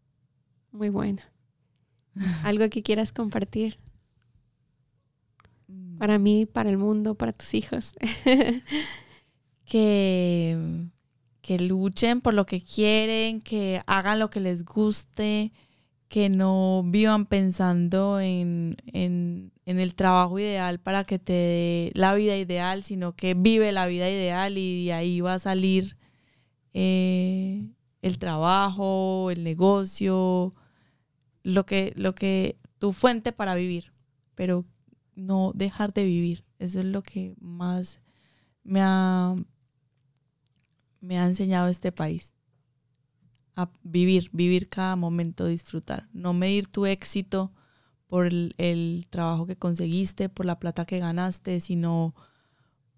Muy bueno. Algo que quieras compartir para mí, para el mundo, para tus hijos. que, que luchen por lo que quieren, que hagan lo que les guste, que no vivan pensando en, en, el trabajo ideal para que te dé la vida ideal, sino que vive la vida ideal y de ahí va a salir eh, el trabajo, el negocio, lo que, lo que, tu fuente para vivir, pero no dejar de vivir. Eso es lo que más me ha, me ha enseñado este país. a vivir, vivir cada momento, disfrutar. No medir tu éxito por el, el, trabajo que conseguiste, por la plata que ganaste, sino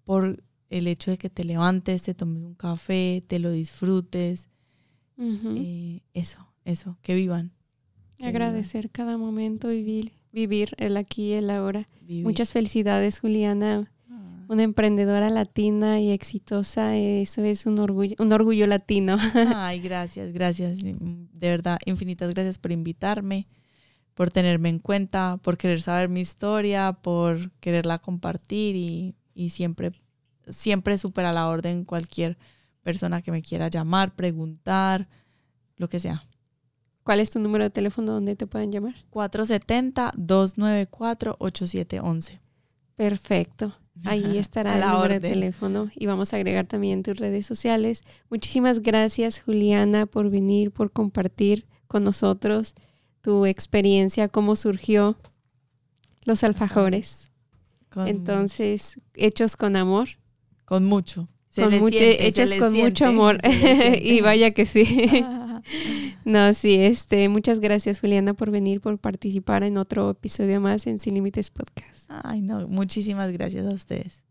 por el hecho de que te levantes, te tomes un café, te lo disfrutes. eh, eso, eso, que vivan. Que Agradecer vivan. cada momento, vivir, vivir el aquí y el ahora. Vivir. Muchas felicidades, Juliana. Una emprendedora latina y exitosa, eso es un orgullo, un orgullo latino. Ay, gracias, gracias. De verdad, infinitas gracias por invitarme, por tenerme en cuenta, por querer saber mi historia, por quererla compartir y, y siempre, siempre súper a la orden cualquier persona que me quiera llamar, preguntar, lo que sea. ¿Cuál es tu número de teléfono donde te pueden llamar? 470-294-8711. Perfecto. Ahí estará el la número de teléfono y vamos a agregar también tus redes sociales. Muchísimas gracias, Juliana, por venir, por compartir con nosotros tu experiencia, cómo surgió los alfajores. Con, Entonces, hechos con amor, con mucho. Se con mucho- siente, hechos con mucho amor. y vaya que sí. Ah. No, sí, este, muchas gracias, Juliana, por venir, por participar en otro episodio más en Sin Límites Podcast. Ay, no, muchísimas gracias a ustedes.